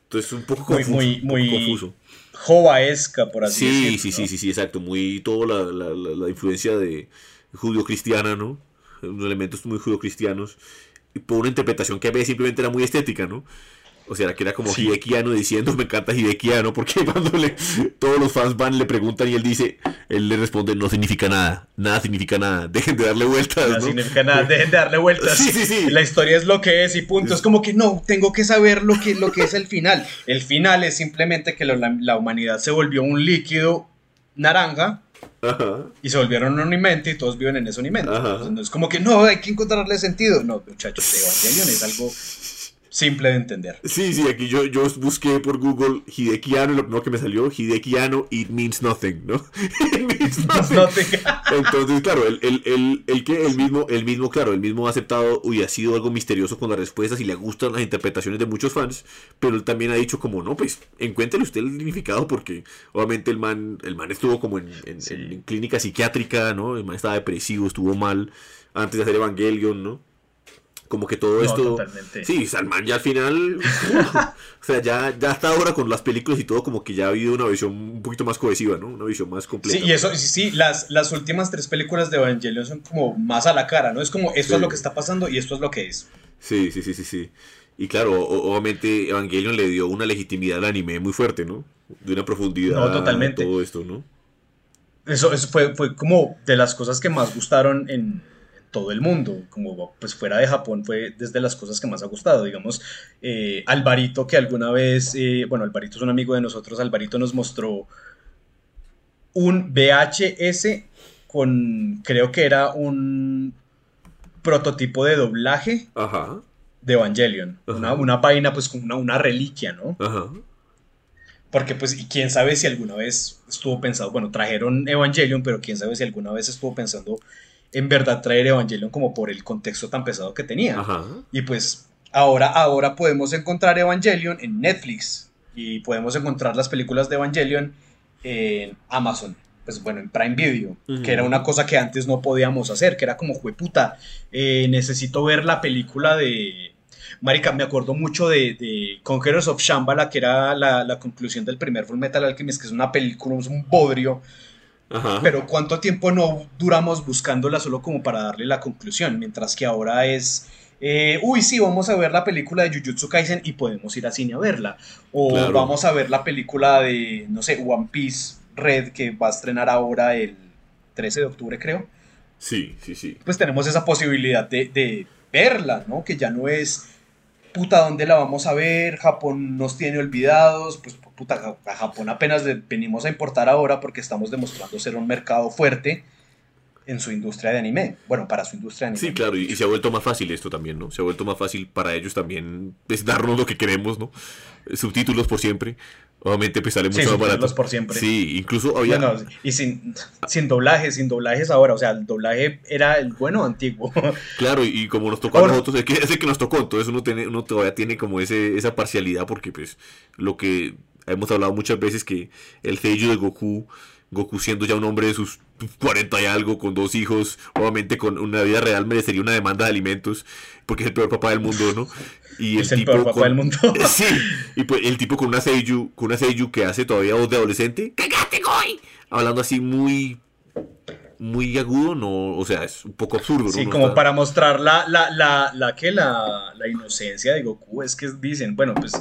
Entonces, un poco confuso. Muy, muy, muy confuso jovaesca, por así decirlo. Sí, sí, sí, sí, sí, exacto. Muy toda la, la, influencia de judío-cristiana, ¿no? Unos elementos muy judío-cristianos. Y por una interpretación que a veces simplemente era muy estética, ¿no? O sea, que era como sí. Hidekiano diciendo, me encanta Hidekiano, porque cuando todos los fans van, le preguntan y él dice, él le responde, no significa nada, nada significa nada, dejen de darle vueltas. No significa nada, dejen de darle vueltas. Sí, sí, sí. La historia es lo que es y punto. Es como que no, tengo que saber lo que, lo que es el final. El final es simplemente que la, humanidad se volvió un líquido naranja y se volvieron un unimente y todos viven en ese unimente. Entonces, es como que no, hay que encontrarle sentido. No, muchachos, Evangelion es algo simple de entender. Sí, sí, aquí yo, yo busqué por Google Hidekiano y lo primero que me salió, Hidekiano, it means nothing, ¿no? it means nothing. Entonces, claro, el, el, el, que el mismo, el mismo, claro, el mismo ha aceptado, uy, ha sido algo misterioso con las respuestas y le gustan las interpretaciones de muchos fans, pero él también ha dicho como, no, pues, encuentre usted el significado porque obviamente el man, el man estuvo como en, en clínica psiquiátrica, ¿no? El man estaba depresivo, estuvo mal antes de hacer Evangelion, ¿no? Como que todo esto. Totalmente. Sí, Salman ya al final. o sea, ya, ya hasta ahora con las películas y todo, como que ya ha habido una visión un poquito más cohesiva, ¿no? Una visión más completa. Sí, y eso, sí, sí, las, las últimas tres películas de Evangelion son como más a la cara, ¿no? Es como esto es lo que está pasando y esto es lo que es. Sí, sí, sí, sí, sí. Y claro, obviamente Evangelion le dio una legitimidad al anime muy fuerte, ¿no? De una profundidad. No, totalmente. Todo esto, ¿no? Eso, eso fue, fue como de las cosas que más gustaron en todo el mundo, como pues fuera de Japón fue desde las cosas que más ha gustado, digamos, eh, Alvarito que alguna vez, eh, bueno, Alvarito es un amigo de nosotros, Alvarito nos mostró un VHS con, creo que era un prototipo de doblaje de Evangelion, una, una, página pues con una, una reliquia, ¿no? Porque pues, y quién sabe si alguna vez estuvo pensado, bueno, trajeron Evangelion, pero quién sabe si alguna vez estuvo pensando en verdad traer Evangelion como por el contexto tan pesado que tenía. Y pues ahora, ahora podemos encontrar Evangelion en Netflix y podemos encontrar las películas de Evangelion en Amazon. Pues bueno, en Prime Video, que era una cosa que antes no podíamos hacer, que era como, jueputa, eh, necesito ver la película de, Marica, me acuerdo mucho de, de Conquerors of Shambhala, que era la, la, conclusión del primer Full Metal Alchemist, que es una película, es un bodrio pero cuánto tiempo no duramos buscándola solo como para darle la conclusión, mientras que ahora es, eh, uy, sí, vamos a ver la película de Jujutsu Kaisen y podemos ir a cine a verla. O vamos a ver la película de, no sé, One Piece Red que va a estrenar ahora el 13 de octubre, creo. Sí, sí, sí. Pues tenemos esa posibilidad de, de verla, ¿no? Que ya no es puta, ¿dónde la vamos a ver? Japón nos tiene olvidados, pues puta, a Japón apenas venimos a importar ahora porque estamos demostrando ser un mercado fuerte en su industria de anime. Bueno, para su industria de anime. Sí, claro, y, se ha vuelto más fácil esto también, ¿no? Se ha vuelto más fácil para ellos también es darnos lo que queremos, ¿no? Subtítulos por siempre. Obviamente pues sale mucho más barato. por siempre. Sí, incluso había... y sin, sin doblajes, sin doblajes ahora, o sea, el doblaje era el bueno antiguo. Claro, y como nos tocó a nosotros, es que, es que nos tocó, entonces uno, tiene, uno todavía tiene como ese, esa parcialidad porque pues lo que hemos hablado muchas veces que el sello de Goku Goku siendo ya un hombre de sus 40 y algo, con dos hijos, obviamente con una vida real merecería una demanda de alimentos, porque es el peor papá del mundo, ¿no? Y es el, tipo peor papá del mundo. sí, y pues el tipo con una Seiyu, con una Seiyu que hace todavía voz de adolescente, ¡Cállate, goy! Hablando así muy muy agudo, no, o sea, es un poco absurdo. Sí, como para mostrar la, la, la, la, que la, la inocencia de Goku, es que dicen, bueno, pues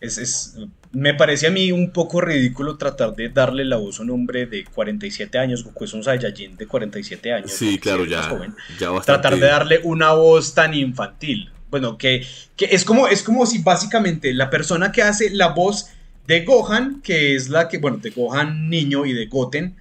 es, es, me parece a mí un poco ridículo tratar de darle la voz a un hombre de 47 años, Goku es un Saiyajin de 47 años. Sí, claro, ya, joven, Tratar de darle una voz tan infantil. Bueno, que, que es, como, es como si básicamente la persona que hace la voz de Gohan, que es la que, bueno, de Gohan niño y de Goten,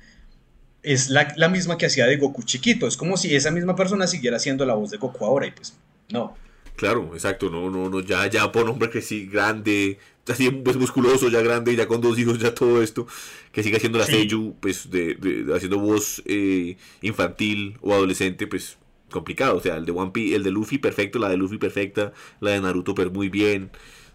es la, la, misma que hacía de Goku chiquito. Es como si esa misma persona siguiera haciendo la voz de Goku ahora y pues no. Claro, exacto, no, no, no, ya, ya por hombre que sí, grande, así pues musculoso, ya grande, ya con dos hijos, ya todo esto, que siga haciendo la Seiyu, pues de, de, haciendo voz eh, infantil o adolescente, pues complicado. O sea, el de One Piece, el de Luffy perfecto, la de Luffy perfecta, la de Naruto pero muy bien,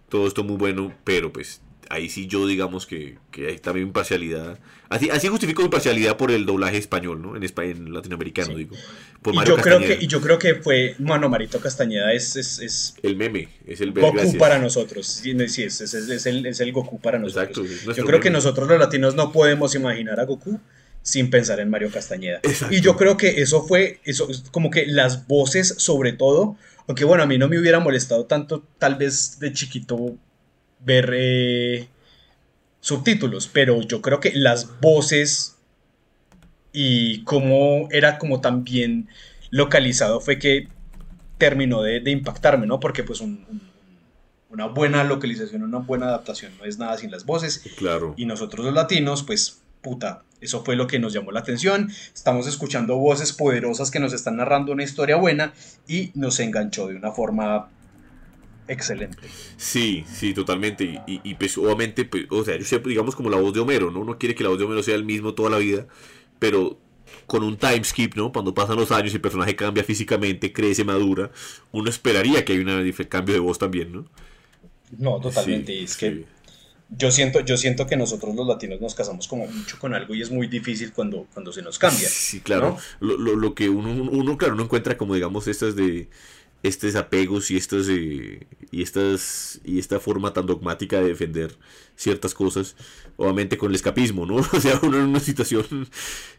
todo esto muy bueno, pero pues ahí sí yo digamos que, que hay también imparcialidad. Así, así justifico imparcialidad por el doblaje español, ¿no? En, en latinoamericano, digo. Por y, yo creo que, y yo creo que fue, bueno, Marito Castañeda es... es, el meme, es el Goku para nosotros. Sí, es, es, es, el, es el Goku para nosotros. Exacto, yo creo que nosotros los latinos no podemos imaginar a Goku sin pensar en Mario Castañeda. Y yo creo que eso fue, eso, como que las voces sobre todo, aunque bueno, a mí no me hubiera molestado tanto tal vez de chiquito ver eh, subtítulos, pero yo creo que las voces y cómo era como tan bien localizado fue que terminó de, impactarme, ¿no? Porque pues una buena localización, una buena adaptación no es nada sin las voces. Claro. Y nosotros los latinos, pues, puta, eso fue lo que nos llamó la atención. Estamos escuchando voces poderosas que nos están narrando una historia buena y nos enganchó de una forma excelente. Sí, sí, totalmente. Y, y pues obviamente, pues, o sea, yo siempre digamos como la voz de Homero, ¿no? Uno quiere que la voz de Homero sea el mismo toda la vida, pero con un time skip, ¿no? Cuando pasan los años y el personaje cambia físicamente, crece, madura, uno esperaría que haya un cambio de voz también, ¿no? No, totalmente. es que yo siento, yo siento que nosotros los latinos nos casamos como mucho con algo y es muy difícil cuando, cuando se nos cambia. Sí, claro. Lo, lo, lo, que uno, uno, claro, no encuentra como, digamos, estas de estos apegos y estos y estas y esta forma tan dogmática de defender ciertas cosas obviamente con el escapismo no o sea uno en una situación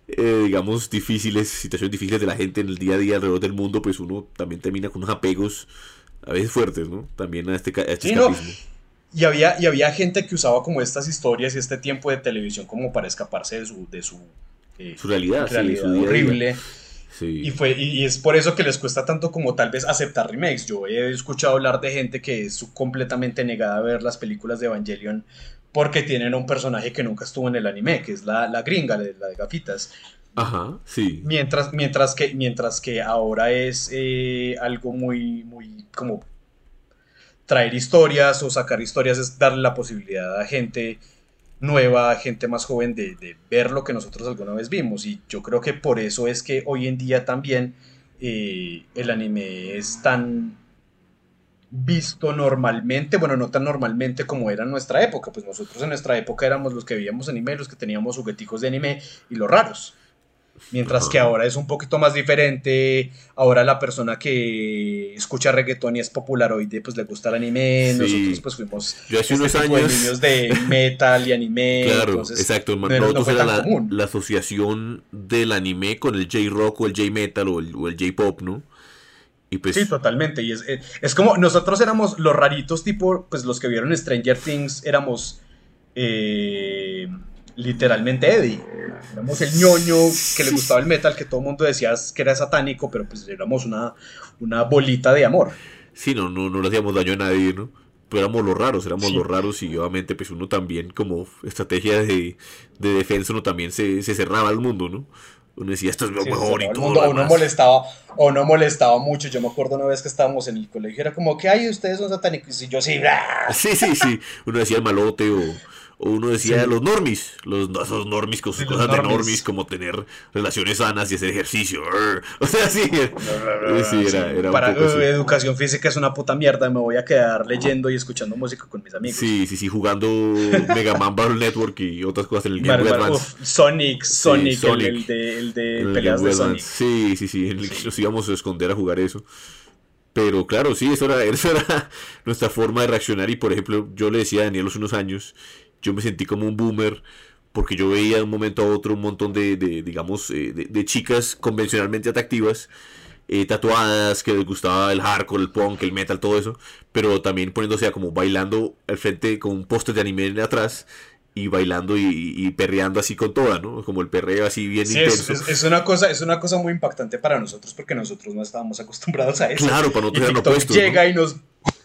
eh, digamos difíciles situaciones difíciles de la gente en el día a día alrededor del mundo pues uno también termina con unos apegos a veces fuertes no también a este, este escapismo. Y había y había gente que usaba como estas historias y este tiempo de televisión como para escaparse de su de su, eh, su realidad, horrible y, fue, y, es por eso que les cuesta tanto como tal vez aceptar remakes. Yo he escuchado hablar de gente que es completamente negada a ver las películas de Evangelion porque tienen un personaje que nunca estuvo en el anime, que es la, la gringa, la de gafitas. Ajá, sí. Mientras, mientras, que, mientras que ahora es eh, algo muy, muy como traer historias o sacar historias, es darle la posibilidad a gente nueva, gente más joven de, ver lo que nosotros alguna vez vimos. Y yo creo que por eso es que hoy en día también eh, el anime es tan visto normalmente, bueno, no tan normalmente como era en nuestra época, pues nosotros en nuestra época éramos los que veíamos anime, los que teníamos jugueticos de anime y los raros. Mientras que ahora es un poquito más diferente. Ahora la persona que escucha reggaetón y es popularoide, pues le gusta el anime. Nosotros pues fuimos Yo hace este unos años... de niños de metal y anime. Claro, exacto. No, nosotros era la, la, asociación del anime con el J-Rock o el J-Metal o el, J-Pop, ¿no? Y pues... Sí, totalmente. Y es, es, como nosotros éramos los raritos, tipo, pues los que vieron Stranger Things, éramos... Eh, literalmente Eddie. Éramos el ñoño que le gustaba el metal, que todo el mundo decía que era satánico, pero pues éramos una, una bolita de amor. Sí, no, no, no le hacíamos daño a nadie, ¿no? Pero éramos los raros, éramos los raros y obviamente pues uno también como estrategia de, de defensa uno también se, se, cerraba al mundo, ¿no? Uno decía, esto es lo mejor y todo. o no molestaba, o no molestaba mucho. Yo me acuerdo una vez que estábamos en el colegio, era como que, ay, ustedes son satánicos. Y yo sí, Sí, sí, sí. Uno decía el malote o, O uno decía los normis, los, esos normis con sus cosas de normis, como tener relaciones sanas y hacer ejercicio. O sea, sí. sí era, era Para educación física es una puta mierda, me voy a quedar leyendo y escuchando música con mis amigos. Sí, sí, sí, jugando Mega Man Battle Network y otras cosas en el Game Boy Advance. Sonic, Sonic, el, de, el de peleas de Sonic. Sí, sí, sí, nos íbamos a esconder a jugar eso. Pero claro, sí, eso era, eso era nuestra forma de reaccionar. Y por ejemplo, yo le decía a Daniel hace unos años, yo me sentí como un boomer porque yo veía de un momento a otro un montón de, digamos, eh, de, chicas convencionalmente atractivas, eh, tatuadas, que les gustaba el hardcore, el punk, el metal, todo eso, pero también poniéndose a como bailando al frente con un póster de anime atrás y bailando y, perreando así con toda, ¿no? Como el perreo así bien intenso. Es, es, una cosa, es una cosa muy impactante para nosotros porque nosotros no estábamos acostumbrados a eso. Claro, para no tenerlo puesto. Llega y nos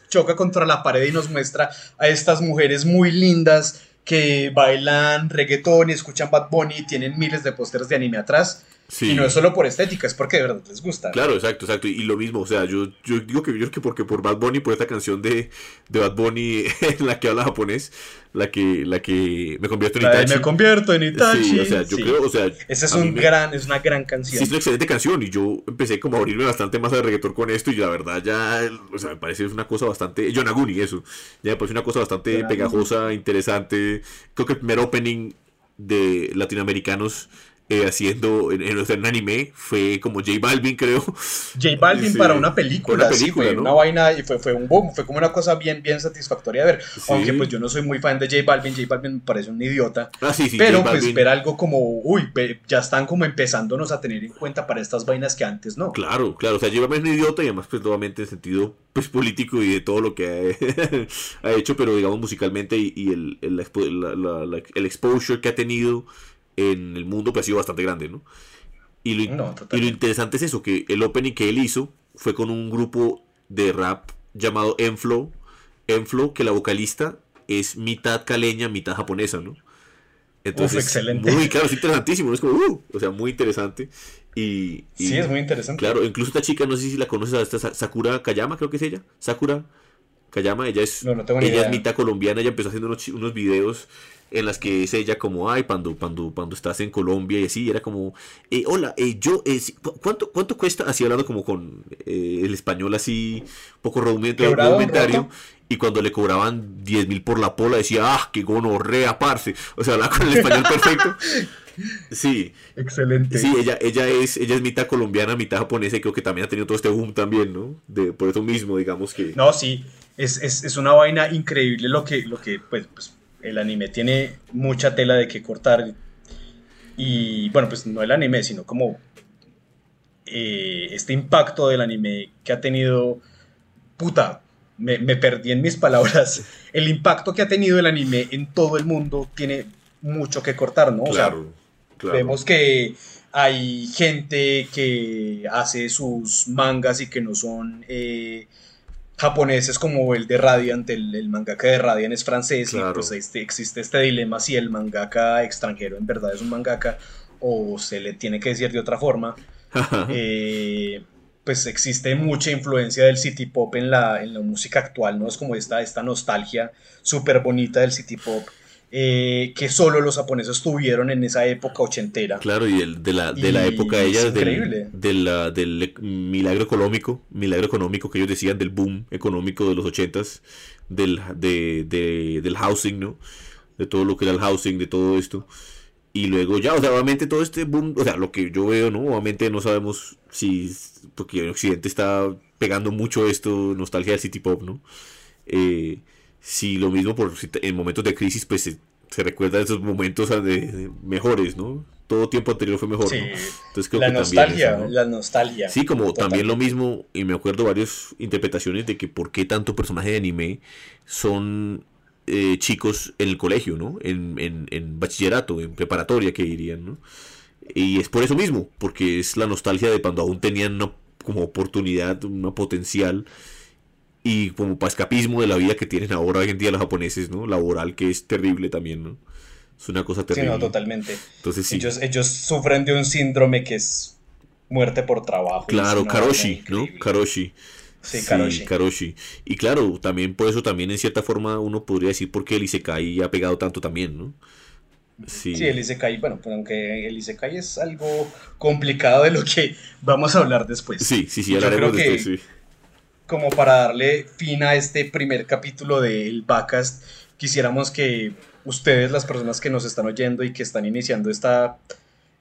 choca contra la pared y nos muestra a estas mujeres muy lindas que bailan reggaetón y escuchan Bad Bunny y tienen miles de pósters de anime atrás. Y no es solo por estética, es porque de verdad les gusta. Claro, exacto, exacto. Y, lo mismo, o sea, yo, yo digo que yo que porque por Bad Bunny, por esta canción de, de Bad Bunny en la que habla japonés, la que, la que me convierto en Itachi. Me convierto en Itachi. Sí, o sea, yo creo, o sea. Esa es, un gran, es una gran canción. Sí, es una excelente canción. Y yo empecé como a abrirme bastante más al reggaetón con esto. Y la verdad ya, o sea, me parece una cosa bastante. Yonaguni, eso. Ya me parece una cosa bastante pegajosa, interesante. Creo que el primer opening de latinoamericanos eh, haciendo en, en, anime fue como J Balvin, creo. J Balvin para una película, una película, fue una vaina y fue, fue un boom, fue como una cosa bien, bien satisfactoria de ver. Aunque pues yo no soy muy fan de J Balvin, J Balvin me parece un idiota. Ah, pero pues ver algo como, uy, ya están como empezándonos a tener en cuenta para estas vainas que antes no. Claro, claro, o sea, J Balvin es un idiota y además pues nuevamente en sentido pues político y de todo lo que ha, hecho, pero digamos musicalmente y, el, el, el exposure que ha tenido en el mundo que ha sido bastante grande, ¿no? Y lo, y lo interesante es eso, que el opening que él hizo fue con un grupo de rap llamado Enflow, Enflow, que la vocalista es mitad caleña, mitad japonesa, ¿no? Entonces, excelente. Muy, claro, es interesantísimo, es como, uh, o sea, muy interesante. Y, sí, es muy interesante. Claro, incluso esta chica, no sé si la conoces, a esta Sakura Kayama, creo que es ella. Sakura Kayama, ella es, ella es mitad colombiana, ella empezó haciendo unos, unos videos en las que es ella como, ay, cuando, cuando, cuando estás en Colombia y así, era como, eh, hola, eh, yo, eh, ¿cuánto, ¿cuánto cuesta? Así hablando como con el español así, un poco rudimentario. Y cuando le cobraban 10 mil por la pola, decía, ah, qué gonorrea, parce. O sea, hablaba con el español perfecto. Sí. Excelente. Sí, ella, ella, es, ella es mitad colombiana, mitad japonesa y creo que también ha tenido todo este boom también, ¿no? De, por eso mismo, digamos que... No, sí, es, es, es una vaina increíble lo que, lo que pues, pues el anime tiene mucha tela de que cortar. Y bueno, pues no el anime, sino como eh, este impacto del anime que ha tenido. Puta, me, perdí en mis palabras. El impacto que ha tenido el anime en todo el mundo tiene mucho que cortar, ¿no? Claro, Vemos que hay gente que hace sus mangas y que no son. Eh, japoneses como el de Radiant, el, mangaka de Radiant es francés y pues este, existe este dilema si el mangaka extranjero en verdad es un mangaka o se le tiene que decir de otra forma. Eh, pues existe mucha influencia del city pop en la, en la música actual, ¿no? Es como esta, esta nostalgia súper bonita del city pop eh, que solo los japoneses tuvieron en esa época ochentera. Claro, y el, de la, de la época de ellas, del, del milagro económico, milagro económico que ellos decían del boom económico de los ochentas, del, de, del housing, ¿no? De todo lo que era el housing, de todo esto. Y luego ya, o sea, obviamente todo este boom, o sea, lo que yo veo, ¿no? Obviamente no sabemos si, porque en Occidente está pegando mucho esto, nostalgia del city pop, ¿no? Eh, si lo mismo por en momentos de crisis pues se, se recuerda esos momentos de, mejores, ¿no? Todo tiempo anterior fue mejor, sí. Entonces creo la nostalgia, la nostalgia. Sí, como también lo mismo, y me acuerdo varias interpretaciones de que por qué tanto personaje de anime son eh, chicos en el colegio, ¿no? En, en, en, bachillerato, en preparatoria, que dirían, ¿no? Y es por eso mismo, porque es la nostalgia de cuando aún tenían una como oportunidad, una potencial y como para escapismo de la vida que tienen ahora hoy en día los japoneses, ¿no? Laboral, que es terrible también, ¿no? Es una cosa terrible. Sí, no, totalmente. Entonces, sí. ellos, ellos sufren de un síndrome que es muerte por trabajo. Claro, Karoshi, ¿no? Karoshi. Sí, Karoshi. Karoshi. Y claro, también por eso también en cierta forma uno podría decir por qué el Isekai ha pegado tanto también, ¿no? Sí. sí, el Isekai, bueno, pues aunque el Isekai es algo complicado de lo que vamos a hablar después. Sí, sí, sí, hablaremos después, sí. Como para darle fin a este primer capítulo del Backcast, quisiéramos que ustedes, las personas que nos están oyendo y que están iniciando esta,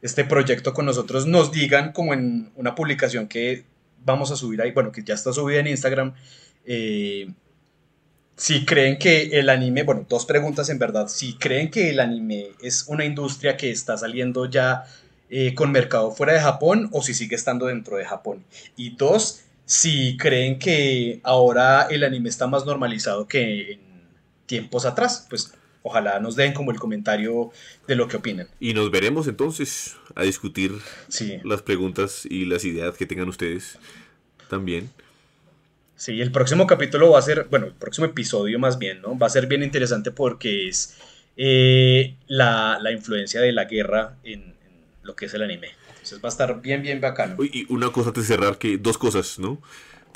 este proyecto con nosotros, nos digan como en una publicación que vamos a subir ahí, bueno, que ya está subida en Instagram, eh, si creen que el anime, bueno, dos preguntas en verdad, si creen que el anime es una industria que está saliendo ya eh, con mercado fuera de Japón o si sigue estando dentro de Japón. Y dos, si creen que ahora el anime está más normalizado que en tiempos atrás, pues ojalá nos den como el comentario de lo que opinan. Y nos veremos entonces a discutir las preguntas y las ideas que tengan ustedes también. Sí, el próximo capítulo va a ser, bueno, el próximo episodio más bien, ¿no? Va a ser bien interesante porque es eh, la, influencia de la guerra en, lo que es el anime. Entonces va a estar bien, bien bacano. Y una cosa antes de cerrar, que dos cosas, ¿no?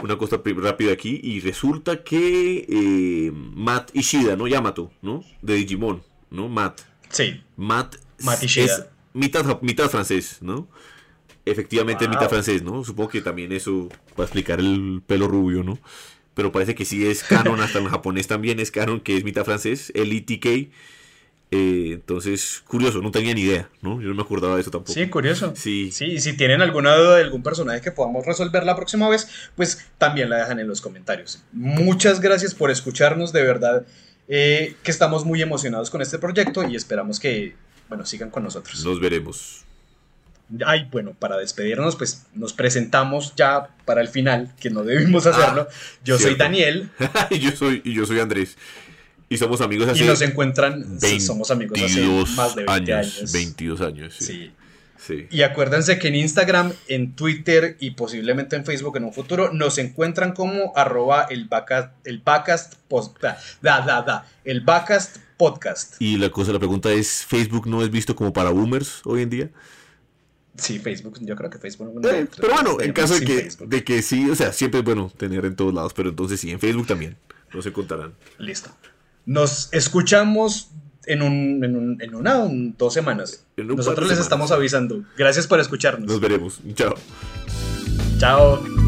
Una cosa rápida aquí, y resulta que eh, Matt Ishida, ¿no? Yamato, ¿no? De Digimon, ¿no? Matt. Sí. Matt, es mitad, mitad francés, ¿no? Efectivamente mitad francés, ¿no? Supongo que también eso va a explicar el pelo rubio, ¿no? Pero parece que sí es canon, hasta en japonés también es canon, que es mitad francés, el ITK. Eh, entonces, curioso, no tenía ni idea, ¿no? Yo no me acordaba de eso tampoco. Sí, curioso. Sí. Sí, y si tienen alguna duda de algún personaje que podamos resolver la próxima vez, pues también la dejan en los comentarios. Muchas gracias por escucharnos, de verdad eh, que estamos muy emocionados con este proyecto y esperamos que, bueno, sigan con nosotros. Nos veremos. Ay, bueno, para despedirnos, pues nos presentamos ya para el final, que no debimos hacerlo. Ah, yo soy Daniel. y, yo soy, y yo soy Andrés. Y somos amigos hace. Y nos encuentran. somos amigos hace más de 20 años. 22 años, sí. sí. Y acuérdense que en Instagram, en Twitter y posiblemente en Facebook en un futuro nos encuentran como arroba el backcast, el backcast da, da, da, el backcast podcast. Y la cosa, la pregunta es, ¿Facebook no es visto como para boomers hoy en día? Sí, Facebook, yo creo que Facebook. Eh, pero bueno, en caso de que, de que sí, o sea, siempre es bueno tener en todos lados, pero entonces sí, en Facebook también, no se contarán. Listo. Nos escuchamos en, un, en, un, en una dos semanas. Nosotros les estamos avisando. Gracias por escucharnos. Nos veremos. Chao. Chao.